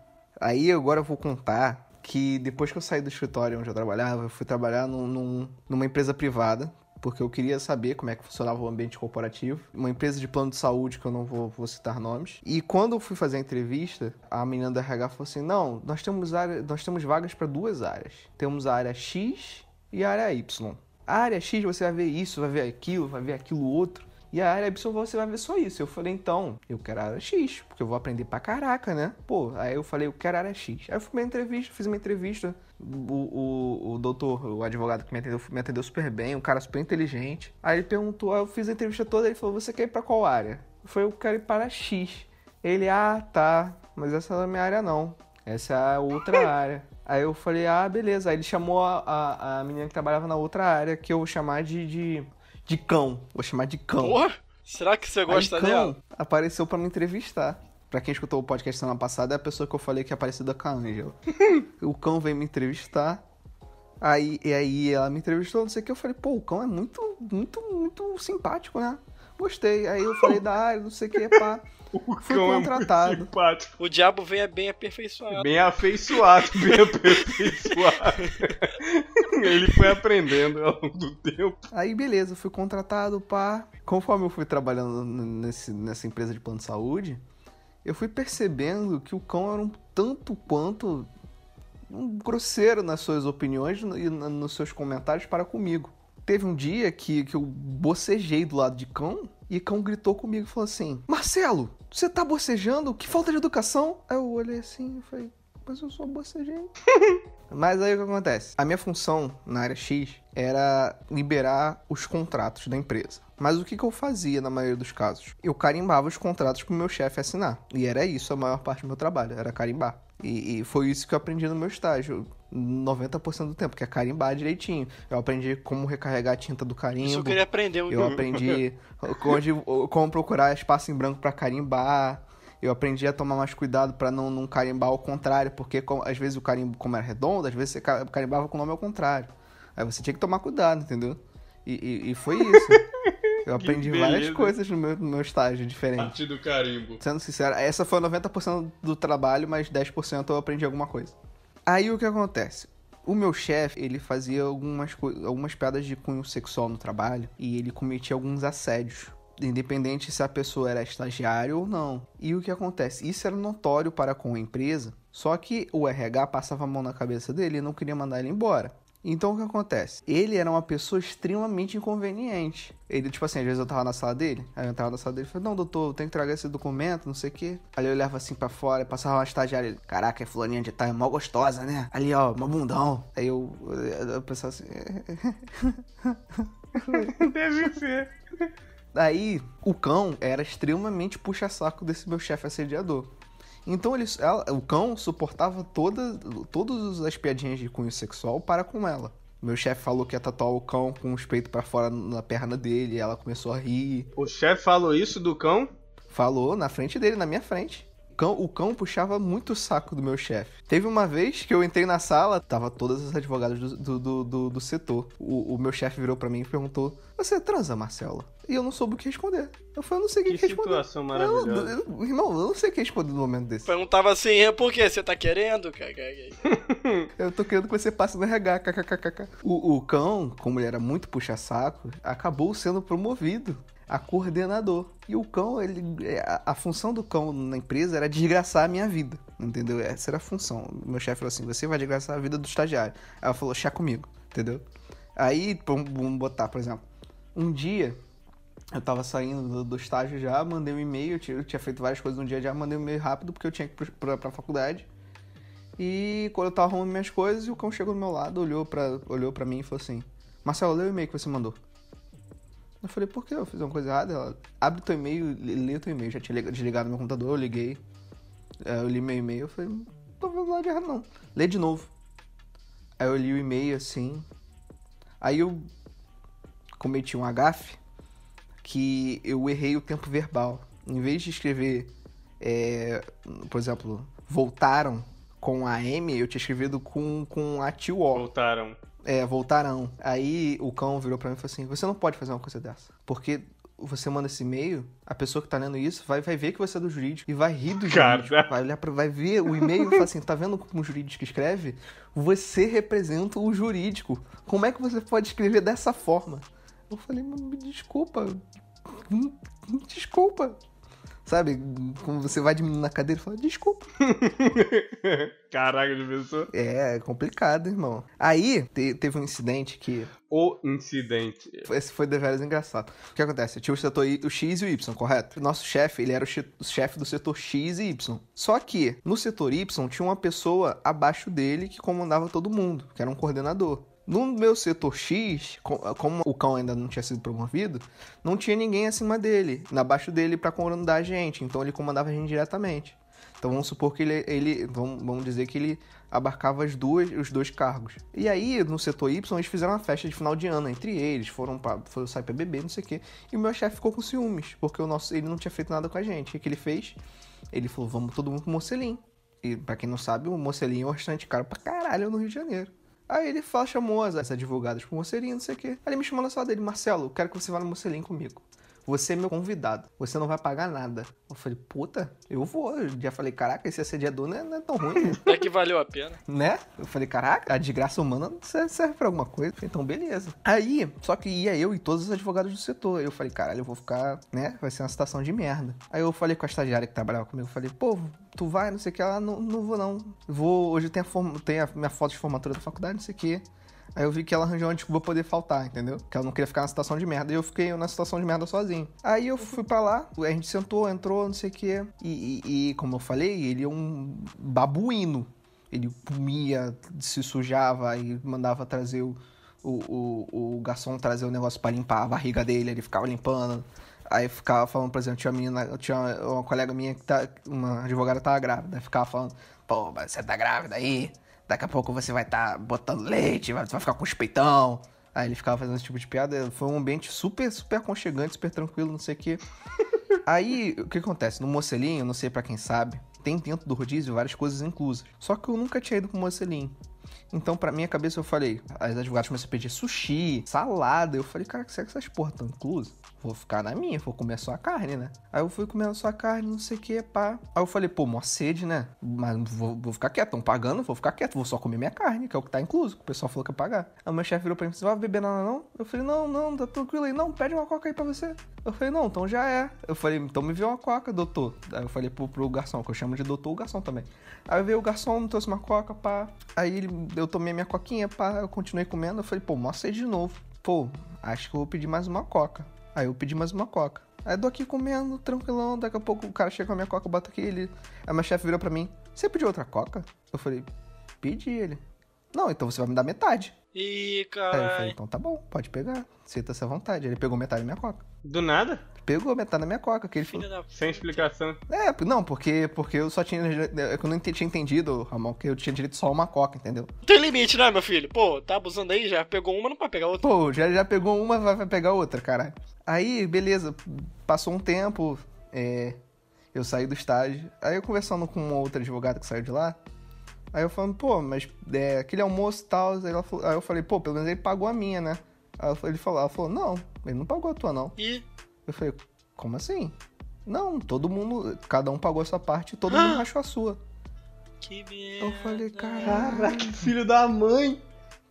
Aí agora eu vou contar que depois que eu saí do escritório onde eu trabalhava, eu fui trabalhar num- num- numa empresa privada. Porque eu queria saber como é que funcionava o ambiente corporativo. Uma empresa de plano de saúde, que eu não vou, vou citar nomes. E quando eu fui fazer a entrevista, a menina da RH falou assim: Não, nós temos, área, nós temos vagas para duas áreas. Temos a área X e a área Y. A área X você vai ver isso, vai ver aquilo, vai ver aquilo outro. E a área Y você vai ver só isso. Eu falei, então, eu quero a área X, porque eu vou aprender pra caraca, né? Pô, aí eu falei, eu quero a área X. Aí eu fui pra entrevista, fiz uma entrevista. O, o, o doutor, o advogado que me atendeu, me atendeu super bem, um cara super inteligente. Aí ele perguntou, aí eu fiz a entrevista toda, ele falou, você quer ir pra qual área? Eu falei, eu quero ir para X. Ele, ah, tá, mas essa não é a minha área não. Essa é a outra área. Aí eu falei, ah, beleza. Aí ele chamou a, a, a menina que trabalhava na outra área, que eu vou chamar de, de, de cão. Vou chamar de cão. Porra! Será que você gosta Aí, cão dela? apareceu pra me entrevistar. Pra quem escutou o podcast semana passada, é a pessoa que eu falei que é parecida com a o cão veio me entrevistar. Aí, e aí ela me entrevistou, não sei o que. Eu falei, pô, o cão é muito, muito, muito simpático, né? Gostei. Aí eu falei da área, não sei o que, pá. O Fui cão contratado. é muito simpático. O diabo vem é bem aperfeiçoado. Bem afeiçoado, bem aperfeiçoado. Ele foi aprendendo ao longo do tempo. Aí beleza, fui contratado, pá. Conforme eu fui trabalhando nesse, nessa empresa de plano de saúde, eu fui percebendo que o cão era um tanto quanto um grosseiro nas suas opiniões e nos seus comentários para comigo. Teve um dia que, que eu bocejei do lado de cão e cão gritou comigo e falou assim: Marcelo, você tá bocejando? Que falta de educação! Aí eu olhei assim e falei: Mas eu só bocejei. Mas aí o que acontece? A minha função na área X era liberar os contratos da empresa. Mas o que, que eu fazia na maioria dos casos? Eu carimbava os contratos pro meu chefe assinar. E era isso a maior parte do meu trabalho, era carimbar. E, e foi isso que eu aprendi no meu estágio. 90% do tempo, que é carimbar direitinho. Eu aprendi como recarregar a tinta do carimbo. Isso eu queria aprender Eu aprendi onde, como procurar espaço em branco pra carimbar. Eu aprendi a tomar mais cuidado pra não, não carimbar ao contrário, porque às vezes o carimbo, como era redondo, às vezes você ca- carimbava com o nome ao contrário. Aí você tinha que tomar cuidado, entendeu? E, e- e foi isso. Eu aprendi várias beleza. coisas no meu, no meu estágio diferente. Parte do carimbo. Sendo sincero, essa foi 90% do trabalho, mas 10% eu aprendi alguma coisa. Aí o que acontece? O meu chefe, ele fazia algumas, algumas piadas de cunho sexual no trabalho e ele cometia alguns assédios. Independente se a pessoa era estagiário ou não. E o que acontece? Isso era notório para com a empresa, só que o RH passava a mão na cabeça dele e não queria mandar ele embora. Então o que acontece? Ele era uma pessoa extremamente inconveniente. Ele, tipo assim, às vezes eu tava na sala dele, aí eu entrava na sala dele e falei, não, doutor, eu tenho que tragar esse documento, não sei o quê. Aí eu olhava assim pra fora, passava uma estagiária, ele, caraca, é fulaninha de tá, é mó gostosa, né? Ali, ó, mó bundão. Aí eu, eu, eu pensava assim... Deve ser. Aí, o cão era extremamente puxa-saco desse meu chefe assediador. Então, ele, ela- o cão suportava toda, todas as piadinhas de cunho sexual para com ela. Meu chefe falou que ia tatuar o cão com os peitos pra fora na perna dele, e ela começou a rir. O chefe falou isso do cão? Falou na frente dele, na minha frente. O cão, o cão puxava muito o saco do meu chefe. Teve uma vez que eu entrei na sala, tava todas as advogadas do, do, do, do- do setor. O, o meu chefe virou pra mim e perguntou: Você transa, Marcela? E eu não soube o que responder. Eu falei, eu não sei o que, Que que responder. situação maravilhosa. Eu- eu- irmão, eu não sei o que responder no momento desse. Perguntava assim, "É, por que você tá querendo? cara?" Eu tô querendo que você passe no RH, kkkk. O, o cão, como ele era muito puxa-saco, acabou sendo promovido a coordenador. E o cão, ele, a, a função do cão na empresa era desgraçar a minha vida, entendeu? Essa era a função. Meu chefe falou assim, você vai desgraçar a vida do estagiário. Ela falou, chá comigo, entendeu? Aí, vamos botar, por exemplo, um dia Eu tava saindo do, do estágio já, mandei um e-mail, eu tinha, eu tinha feito várias coisas no dia já, mandei um e-mail rápido porque eu tinha que ir pra, pra faculdade. E quando eu tava arrumando minhas coisas, o cão chegou do meu lado, olhou pra, olhou pra mim e falou assim: Marcelo, lê o e-mail que você mandou. Eu falei, por que? Eu fiz uma coisa errada? Ela, abre teu e-mail, lê teu e-mail. Já tinha desligado meu computador, eu liguei. É, eu li meu e-mail, eu falei, não tô vendo nada de errado não. Lê de novo. Aí eu li o e-mail assim. Aí eu cometi um agafe que eu errei o tempo verbal. Em vez de escrever, é, por exemplo, voltaram com a M, eu tinha escrevido com, com a tio O. Voltaram. É, voltarão. Aí o cão virou pra mim e falou assim: Você não pode fazer uma coisa dessa. Porque você manda esse e-mail, a pessoa que tá lendo isso vai, vai ver que você é do jurídico e vai rir do Cara. jurídico. Vai, olhar pra, vai ver o e-mail e falar assim: Tá vendo como o jurídico escreve? Você representa o jurídico. Como é que você pode escrever dessa forma? Eu falei: Me desculpa. Hum, Desculpa. Sabe, como você vai diminuindo na cadeira e fala: Desculpa. Caraca, de pessoa. É, é complicado, irmão. Aí te- teve um incidente que O incidente. Esse foi deveras engraçado. O que acontece? Tinha o setor I- o X e o Y, correto? Nosso chefe, ele era o chefe do setor X e Y. Só que, no setor Y, tinha uma pessoa abaixo dele que comandava todo mundo, que era um coordenador. No meu setor X, co- como o cão ainda não tinha sido promovido, não tinha ninguém acima dele, abaixo dele pra comandar a gente. Então ele comandava a gente diretamente. Então vamos supor que ele, ele vamos, dizer que ele abarcava as duas, os dois cargos. E aí, no setor Y, eles fizeram uma festa de final de ano entre eles, foram, pra, foram sair pra beber, não sei o quê. E o meu chefe ficou com ciúmes, porque o nosso, ele não tinha feito nada com a gente. O que, que ele fez? Ele falou, vamos todo mundo pro Mocelim. E pra quem não sabe, o Mocelim é um restaurante caro pra caralho no Rio de Janeiro. Aí ele fala, chamou as, as advogadas pro Mocelim, não sei o quê. Aí ele me chamou na sala dele, Marcelo, quero que você vá no Mocelim comigo. Você é meu convidado. Você não vai pagar nada. Eu falei, puta, eu vou. Eu já falei, caraca, esse assediador não é, não é tão ruim, né? Até que valeu a pena. né? Eu falei, caraca, a desgraça humana serve, pra alguma coisa. Então, beleza. Aí, só que ia eu e todos os advogados do setor. Eu falei, caralho, eu vou ficar, né? Vai ser uma situação de merda. Aí eu falei com a estagiária que trabalhava comigo, eu falei, pô, tu vai, não sei o que, ela, não, não vou não. Vou, hoje tem a, form... tem a minha foto de formatura da faculdade, não sei o que. Aí eu vi que ela arranjou uma desculpa pra poder faltar, entendeu? Que ela não queria ficar na situação de merda. E eu fiquei na situação de merda sozinho. Aí eu fui pra lá, a gente sentou, entrou, não sei o quê. E, e- e, como eu falei, ele é um babuíno. Ele comia, se sujava e mandava trazer o, o, o, o garçom trazer o negócio pra limpar a barriga dele, ele ficava limpando. Aí ficava falando, por exemplo, tinha uma menina, tinha uma colega minha que tá, uma advogada tava grávida, ficava falando, pô, mas você tá grávida aí, daqui a pouco você vai estar tá botando leite, vai, você vai ficar com os peitão. Aí ele ficava fazendo esse tipo de piada, foi um ambiente super, super aconchegante, super tranquilo, não sei o quê. Aí, o que acontece? No Mocelinho, não sei pra quem sabe, tem dentro do rodízio várias coisas inclusas. Só que eu nunca tinha ido pro Mocelinho. Então, pra minha cabeça, eu falei, as advogadas começaram a pedir sushi, salada. Eu falei, cara, será que essas porra estão inclusas? Vou ficar na minha, vou comer só a carne, né? Aí eu fui comendo só a carne, não sei o que, pá. Aí eu falei, pô, mó sede, né? Mas vou, vou ficar quieto, estão pagando, vou ficar quieto, vou só comer minha carne, que é o que tá incluso, que o pessoal falou que ia pagar. Aí meu chefe virou pra mim, você vai beber nada não? Eu falei, não, não, tá tranquilo aí. Não, pede uma coca aí pra você. Eu falei, não, então já é. Eu falei, então me vê uma coca, doutor. Aí eu falei pro, pro garçom, que eu chamo de doutor o garçom também. Aí veio o garçom, me trouxe uma coca, pá. Aí eu tomei minha coquinha, pá, eu continuei comendo. Eu falei, pô, mó sede de novo. Pô, acho que eu vou pedir mais uma coca. Aí eu pedi mais uma coca. Aí eu tô aqui comendo, tranquilão. Daqui a pouco o cara chega com a minha coca, eu boto aqui. Ele... Aí meu chefe virou pra mim: Você pediu outra coca? Eu falei: Pedi ele. Não, então você vai me dar metade. Ih, Aí eu falei. Então tá bom, pode pegar. Sinta-se à vontade. Ele pegou metade da minha coca. Do nada? Pegou metade da minha coca. Que ele falou. Da Sem explicação. É, não, porque, porque eu só tinha. É que eu não tinha entendido, Ramon, que eu tinha direito só a uma coca, entendeu? Tem limite, né, meu filho? Pô, tá abusando aí, já pegou uma, não pode pegar outra. Pô, já, já pegou uma, vai, vai pegar outra, caralho. Aí, beleza, passou um tempo, é, eu saí do estágio. Aí eu conversando com uma outra advogada que saiu de lá. Aí eu falando, pô, mas é, aquele almoço e tal. Aí, ela falou- aí eu falei, pô, pelo menos ele pagou a minha, né? Aí ele falou, ela falou, não, ele não pagou a tua, não. E Eu falei, como assim? Não, todo mundo, cada um pagou a sua parte e todo mundo rachou a sua. que merda. Eu falei, caralho, Caraca, filho da mãe.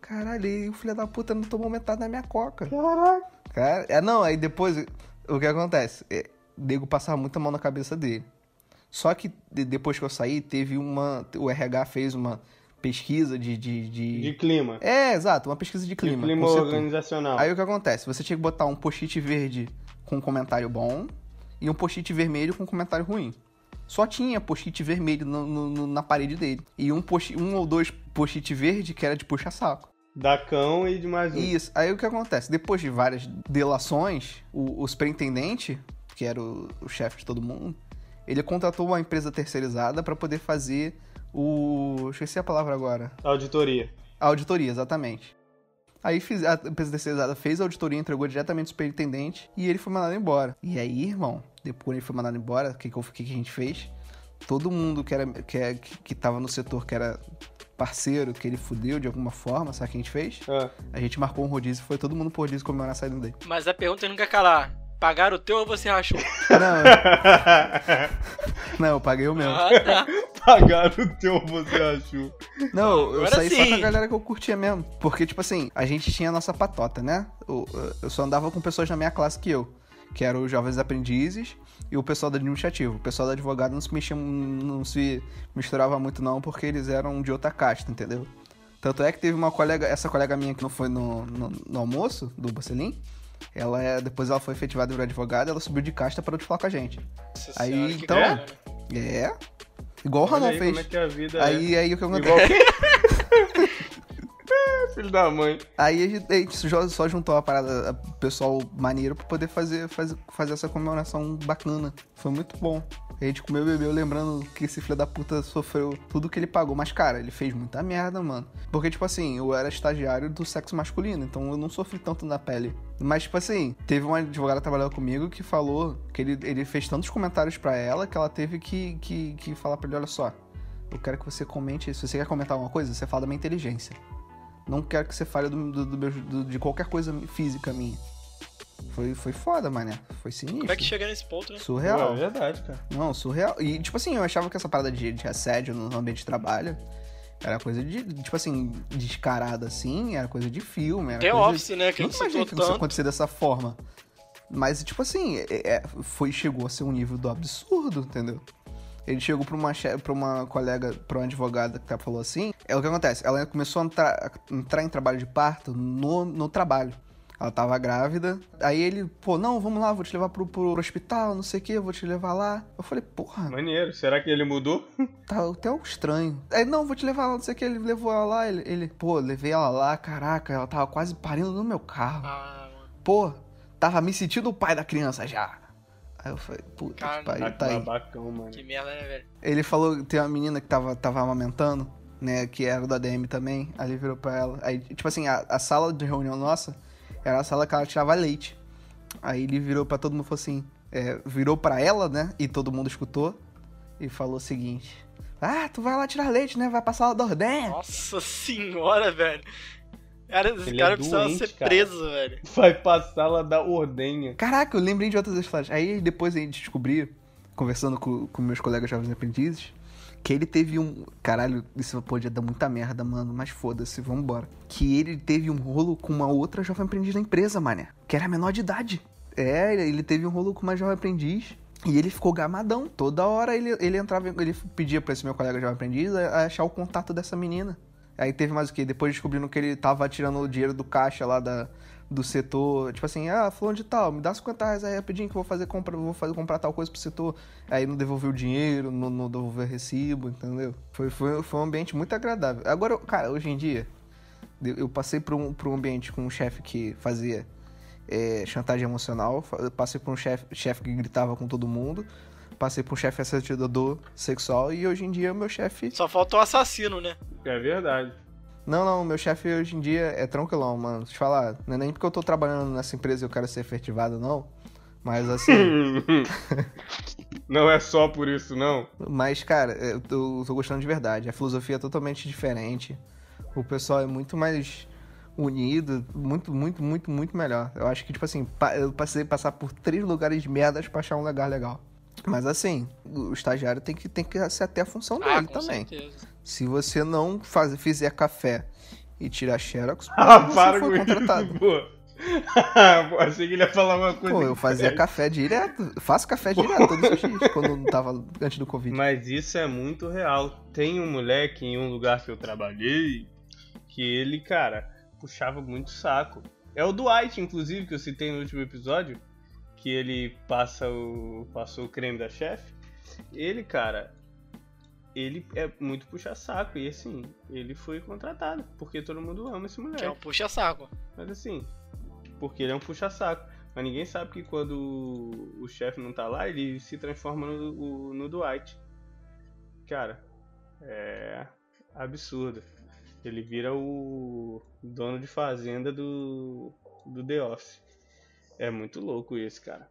caralho, e o filho da puta não tomou metade da minha coca. Caraca. Cara, é, não, aí depois, o que acontece? É, o nego passava muita mão na cabeça dele. Só que de- depois que eu saí, teve uma. O RH fez uma pesquisa de. de, de- De clima. É, exato, uma pesquisa de De clima. clima o setor. organizacional. Aí o que acontece? Você tinha que botar um post-it verde com um comentário bom e um post-it vermelho com um comentário ruim. Só tinha post-it vermelho no, no, na parede dele. E um, post, um ou dois post-it verde que era de puxa-saco. Da cão e de mais um. Isso. Aí o que acontece? Depois de várias delações, o, o superintendente, que era o, o chefe de todo mundo, ele contratou uma empresa terceirizada para poder fazer o. Esqueci a palavra agora. Auditoria. A auditoria, exatamente. Aí fiz, a empresa terceirizada fez a auditoria, entregou diretamente ao superintendente e ele foi mandado embora. E aí, irmão, depois ele foi mandado embora, o que, que, que, a gente fez? Todo mundo que, era, que, é, que tava no setor que era parceiro, que ele fudeu de alguma forma, sabe o que a gente fez? Ah. A gente marcou um rodízio e foi todo mundo pro rodízio comemorar a saída dele. Mas a pergunta não quer calar. Pagaram o teu ou você rachou? Não, não eu paguei o meu. Ah, tá. Pagaram o teu, você achou. Não, eu Agora saí só sim. com a galera que eu curtia mesmo. Porque, tipo assim, a gente tinha a nossa patota, né? Eu, eu só andava com pessoas na minha classe que eu. Que eram os jovens aprendizes e o pessoal do administrativo. O pessoal do advogado não se mexia, não se misturava muito não, porque eles eram de outra casta, entendeu? Tanto é que teve uma colega, essa colega minha que não foi no, no, no almoço do Bocelin, ela é, depois ela foi efetivada por advogada, ela subiu de casta para falar com a gente. Nossa Aí, então- né? É. Igual o Ramon aí fez. como é que a vida Aí, aí o que é. acontece? Igual Filho da mãe. Aí a gente, a gente só- juntou a parada, pessoal maneiro pra poder fazer, fazer, fazer essa comemoração bacana. Foi muito bom. A gente comeu e bebeu lembrando que esse filho da puta sofreu tudo que ele pagou. Mas, cara, ele fez muita merda, mano. Porque, tipo assim, eu era estagiário do sexo masculino, então eu não sofri tanto na pele. Mas, tipo assim, teve uma advogada trabalhando comigo que falou que ele, ele fez tantos comentários pra ela que ela teve que, que, que falar pra ele, olha só, eu quero que você comente, se você quer comentar alguma coisa, você fala da minha inteligência. Não quero que você fale do, do- do do- de qualquer coisa física minha. Foi, foi foda, mané. Foi sinistro. Como é que chega nesse ponto, né? Surreal. Pô, é verdade, cara. Não, surreal. E, tipo assim, eu achava que essa parada de, de assédio no ambiente de trabalho era coisa de, tipo assim, descarada assim, era coisa de filme. Era The coisa Office, né? Que Nunca gente imaginei que isso acontecer dessa forma. Mas, tipo assim, é- é- foi, chegou a ser um nível do absurdo, entendeu? Ele chegou pra uma, pra uma colega, pra uma advogada que tá- falou assim. É o que acontece, ela começou a entrar, a entrar em trabalho de parto no, no trabalho. Ela tava grávida. Aí ele, pô, não, vamos lá, vou te levar pro, pro hospital, não sei o que, vou te levar lá. Eu falei, porra, Maneiro. Será que ele mudou? tá até um estranho. Aí, não, vou te levar lá, não sei o que, ele levou ela lá, ele, ele, pô, levei ela lá, caraca, ela tava quase parindo no meu carro. Ah, mano. Pô, tava me sentindo o pai da criança já. Aí eu falei, puta Cara, que pariu, Tá tá aí. babacão, mano. Que merda, né, velho? Ele falou, tem uma menina que tava, tava amamentando, né, que era do ADM também, aí ele virou pra ela. Aí, tipo assim, a, a sala de reunião nossa era a sala que ela tirava leite. Aí ele virou pra todo mundo e falou assim, é, virou pra ela, né, e todo mundo escutou, e falou o seguinte... Ah, tu vai lá tirar leite, né? Vai pra sala da ordenha. Nossa senhora, velho. Cara, esse Ele cara é precisava doente, ser cara. preso, velho. Vai pra sala da ordenha. Caraca, eu lembrei de outras histórias. Aí depois a gente descobriu, conversando com, com meus colegas jovens aprendizes, que ele teve um. Caralho, isso podia dar muita merda, mano, mas foda-se, vambora. Que ele teve um rolo com uma outra jovem aprendiz da empresa, mané. Que era menor de idade. É, ele teve um rolo com uma jovem aprendiz. E ele ficou gamadão. Toda hora ele, ele entrava, ele pedia pra esse meu colega jovem aprendiz a, a achar o contato dessa menina. Aí teve mais o que? Depois descobrindo que ele tava tirando o dinheiro do caixa lá da, do setor. Tipo assim, ah, fulano de tal, me dá 50 reais aí rapidinho que eu vou fazer compra, vou fazer comprar tal coisa pro setor. Aí não devolveu o dinheiro, não, não devolveu o recibo, entendeu? Foi, foi, foi um ambiente muito agradável. Agora, cara, hoje em dia, eu passei por um, por um ambiente com um chefe que fazia é, chantagem emocional, passei por um chefe chefe que gritava com todo mundo, passei por um chefe assediador sexual e hoje em dia o meu chefe Só falta o assassino, né? É verdade. Não, não, meu chefe hoje em dia é tranquilão, mano. Deixa eu te falar, não é nem porque eu tô trabalhando nessa empresa e eu quero ser efetivado, não. Mas assim, não é só por isso, não. mas cara, eu tô, eu tô gostando de verdade. A filosofia é totalmente diferente. O pessoal é muito mais unido, muito, muito, muito, muito melhor. Eu acho que, tipo assim, eu passei a passar por três lugares de merdas pra achar um lugar legal. Mas assim, o estagiário tem que, tem que ser até a função Ah, dele com também. certeza. Se você não faz, fizer café e tirar xerox, Ah, você para foi com contratado. isso, pô. Pô, Achei que ele ia falar uma coisa. Pô, eu fazia café direto. Faço café direto todos os dias, quando não tava antes do Covid. Mas isso é muito real. Tem um moleque em um lugar que eu trabalhei que ele, cara, puxava muito saco. É o Dwight, inclusive, que eu citei no último episódio. Que ele passa o passou o creme da chefe. Ele, cara, ele é muito puxa-saco. E assim, ele foi contratado. Porque todo mundo ama esse moleque. Que é um puxa-saco. Mas assim, porque ele é um puxa-saco. Mas ninguém sabe que quando o, chefe não tá lá, ele se transforma no, no Dwight. Cara, é absurdo. Ele vira o dono de fazenda do, do The Office. É muito louco isso, cara.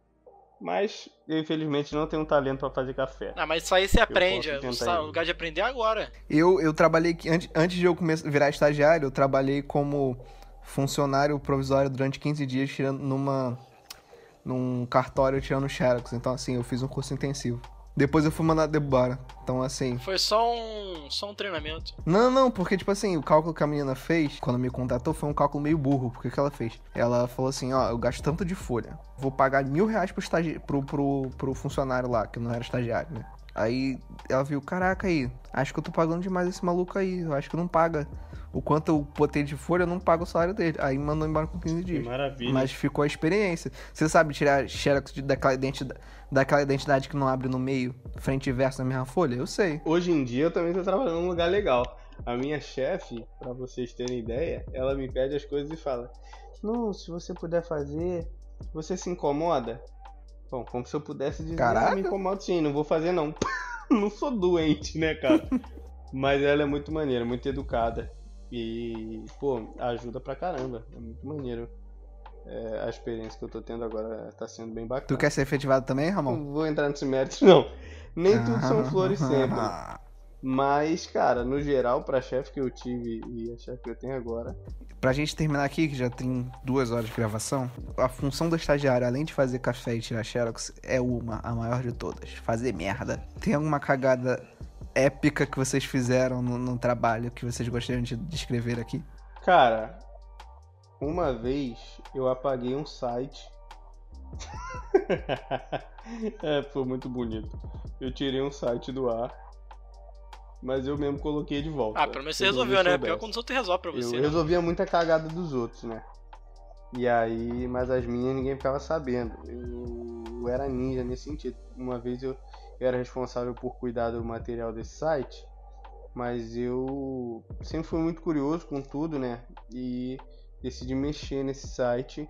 Mas, eu, infelizmente, não tenho um talento pra fazer café. Ah, mas isso aí você aprende. O lugar de aprender é agora. Eu, eu trabalhei, antes, antes de eu começar, virar estagiário, eu trabalhei como funcionário provisório durante 15 dias tirando numa num cartório tirando xerox. Então assim, eu fiz um curso intensivo. Depois eu fui mandado embora. Então assim, Foi só um, só um treinamento. não, não, porque, tipo assim, o cálculo que a menina fez, quando me contratou, foi um cálculo meio burro. Porque que ela fez? Ela falou assim, ó, eu gasto tanto de folha. Vou pagar mil reais pro, estagi... pro, pro, pro funcionário lá, que não era estagiário, né? Aí ela viu, caraca aí, acho que eu tô pagando demais esse maluco aí. Eu acho que não paga. O quanto eu botei de folha, eu não pago o salário dele. Aí mandou embora com 15 Que dias. maravilha. Mas ficou a experiência. Você sabe tirar xerox de- daquela identidade, daquela identidade que não abre no meio, frente e verso na mesma folha? Eu sei. Hoje em dia eu também tô trabalhando num lugar legal. A minha chefe, pra vocês terem ideia, ela me pede as coisas e fala: Não, se você puder fazer, você se incomoda? Bom, como se eu pudesse dizer, Caraca. ah, me incomodo sim, não vou fazer não. não sou doente, né, cara? Mas ela é muito maneira, muito educada. E, pô, ajuda pra caramba. É muito maneiro. É, a experiência que eu tô tendo agora tá sendo bem bacana. Tu quer ser efetivado também, Ramon? Não vou entrar nesse mérito, não. Nem tudo são flores sempre. Mas, cara, no geral, pra chefe que eu tive e a chefe que eu tenho agora, Pra gente terminar aqui, que já tem duas horas de gravação, a função do estagiário, além de fazer café e tirar xerox, é uma, a maior de todas. Fazer merda. Tem alguma cagada épica que vocês fizeram no, no trabalho que vocês gostariam de descrever aqui? cara, uma vez eu apaguei um site. é, foi muito bonito. Eu tirei um site do ar, mas eu mesmo coloquei de volta. Ah, pelo menos você resolveu, né? Pior quando os outros resolvem pra você. Eu né? resolvia muita cagada dos outros, né? E aí, mas as minhas ninguém ficava sabendo. Eu, eu era ninja nesse sentido. Uma vez eu, eu era responsável por cuidar do material desse site, mas eu sempre fui muito curioso com tudo, né? E decidi mexer nesse site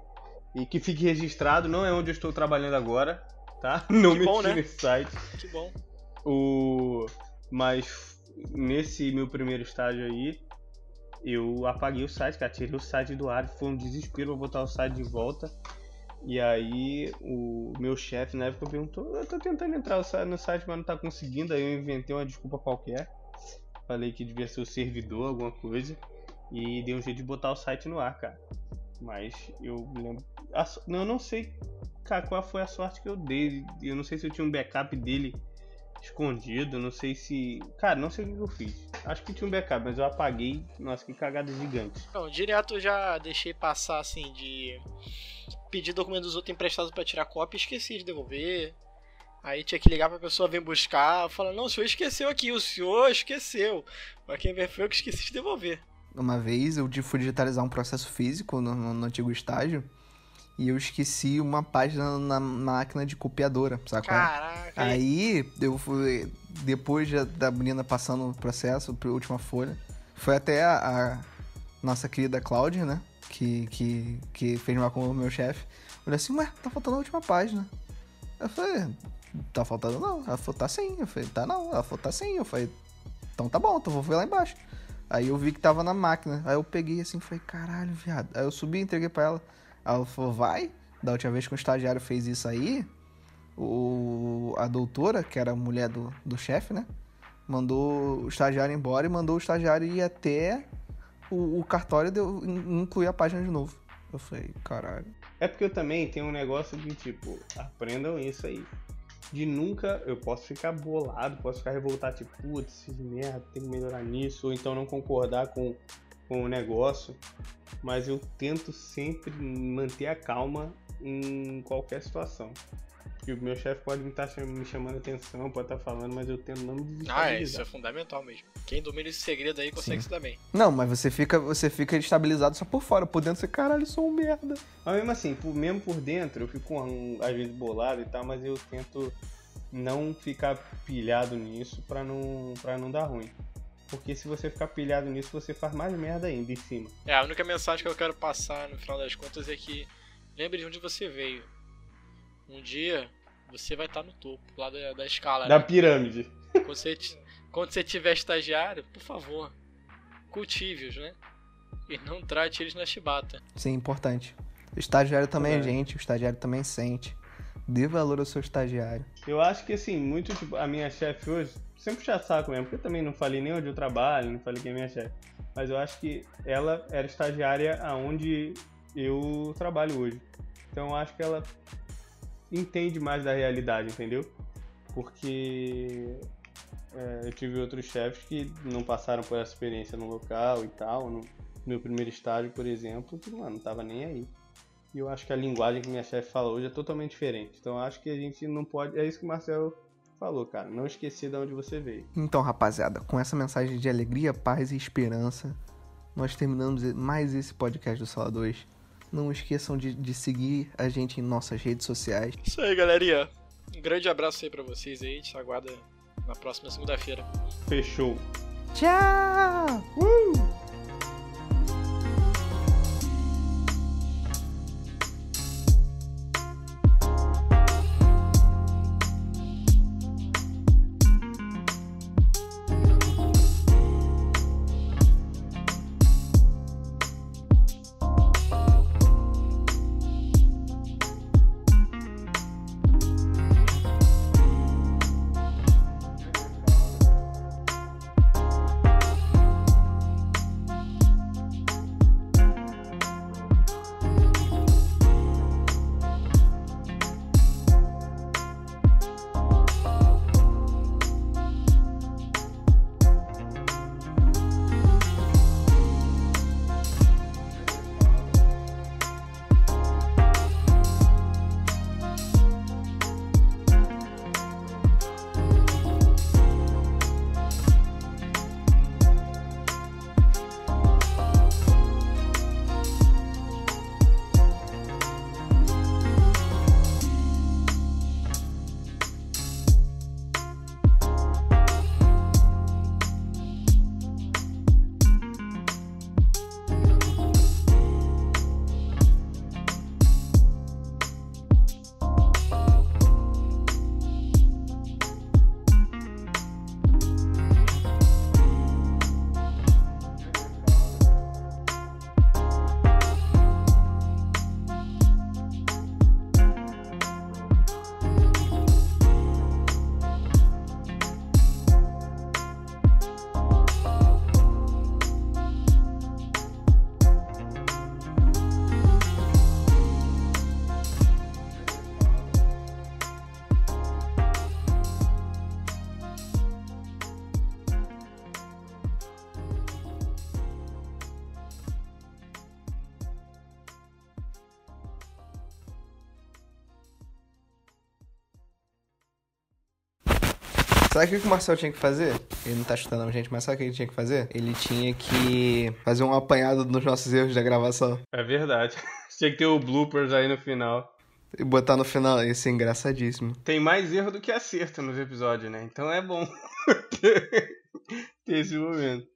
e que fique registrado. Não é onde eu estou trabalhando agora, tá? Não Que mexi bom, né? nesse site. Que bom. O... Mas nesse meu primeiro estágio aí, eu apaguei o site, cara. Tirei o site do ar, foi um desespero pra botar o site de volta. E aí o meu chefe na época perguntou, eu tô tentando entrar no site, mas não tá conseguindo. Aí eu inventei uma desculpa qualquer. Falei que devia ser o servidor, alguma coisa. E dei um jeito de botar o site no ar, cara. Mas eu lembro. eu não sei cara, qual foi a sorte que eu dei. Eu não sei se eu tinha um backup dele escondido, não sei se. Cara, não sei o que eu fiz. Acho que tinha um backup, mas eu apaguei. Nossa, que cagada gigante. Não, direto eu já deixei passar assim de pedir documento dos outros emprestados pra tirar cópia e esqueci de devolver. Aí tinha que ligar pra pessoa vir buscar, falar, não, o senhor esqueceu aqui, o senhor esqueceu. Mas quem veio foi eu que esqueci de devolver. Uma vez eu fui digitalizar um processo físico no, no- antigo estágio e eu esqueci uma página na máquina de copiadora, é? Caraca, Aí eu fui, depois da- da menina passando o processo pra última folha, foi até a, a nossa querida Cláudia, né? Que, que, que fez mal com o meu chefe. Olha assim, ué, tá faltando a última página. Eu falei, tá faltando não. Ela falou, tá sim. Eu falei, tá não. Ela falou, tá sim. Eu falei, então tá bom, então vou ver lá embaixo. Aí eu vi que tava na máquina. Aí eu peguei assim, falei, caralho, viado. Aí eu subi e entreguei pra ela. Ela falou, vai. Da última vez que o estagiário fez isso aí, o, a doutora, que era a mulher do, do chefe, né? Mandou o estagiário embora e mandou o estagiário ir até o, o cartório de eu in- incluir a página de novo. Eu falei, caralho. É porque eu também tenho um negócio de tipo, aprendam isso aí. De nunca eu posso ficar bolado, posso ficar revoltado, tipo, putz, merda, tem que melhorar nisso, ou então não concordar com, com o negócio. Mas eu tento sempre manter a calma em qualquer situação. Que o meu chefe pode me estar me chamando atenção, pode estar falando, mas eu tento não me Ah, é, isso é fundamental mesmo. Quem domina esse segredo aí consegue Sim. se dar bem. Não, mas você fica, você fica estabilizado só por fora. Por dentro você, caralho, sou um merda. Mas mesmo assim, por- mesmo por dentro, eu fico um, às vezes bolado e tal, mas eu tento não ficar pilhado nisso pra não, pra não dar ruim. Porque se você ficar pilhado nisso, você faz mais merda ainda em cima. É, a única mensagem que eu quero passar no final das contas é que lembre de onde você veio. Um dia você vai estar no topo, lá da, da escala. Da Né? pirâmide. Quando, você, quando você tiver estagiário, por favor, cultive-os, né? E não trate eles na chibata. Sim, importante. O estagiário também é É. gente, o estagiário também sente. Dê valor ao seu estagiário. Eu acho que assim, muito tipo, a minha chefe hoje, sempre puxar saco mesmo, porque eu também não falei nem onde eu trabalho, não falei quem é minha chefe. Mas eu acho que ela era estagiária aonde eu trabalho hoje. Então eu acho que ela entende mais da realidade, entendeu? Porque é, eu tive outros chefes que não passaram por essa experiência no local e tal, no meu primeiro estágio, por exemplo, que, mano, não tava nem aí. E eu acho que a linguagem que minha chefe fala hoje é totalmente diferente. Então acho que a gente não pode. É isso que o Marcel falou, cara. Não esquecer de onde você veio. Então, rapaziada, com essa mensagem de alegria, paz e esperança, nós terminamos mais esse podcast do Sala 2. Não esqueçam de, de seguir a gente em nossas redes sociais. Isso aí, galerinha. Um grande abraço aí pra vocês aí. A gente se aguarda na próxima segunda-feira. Fechou. Tchau! Sabe o que o Marcel tinha que fazer? Ele não tá chutando a gente, mas sabe o que ele tinha que fazer? Ele tinha que fazer um apanhado dos nossos erros da gravação É verdade. Tinha que ter o bloopers aí no final. e botar no final. Isso é engraçadíssimo. Tem mais erro do que acerto nos episódios, né? Então é bom ter esse momento.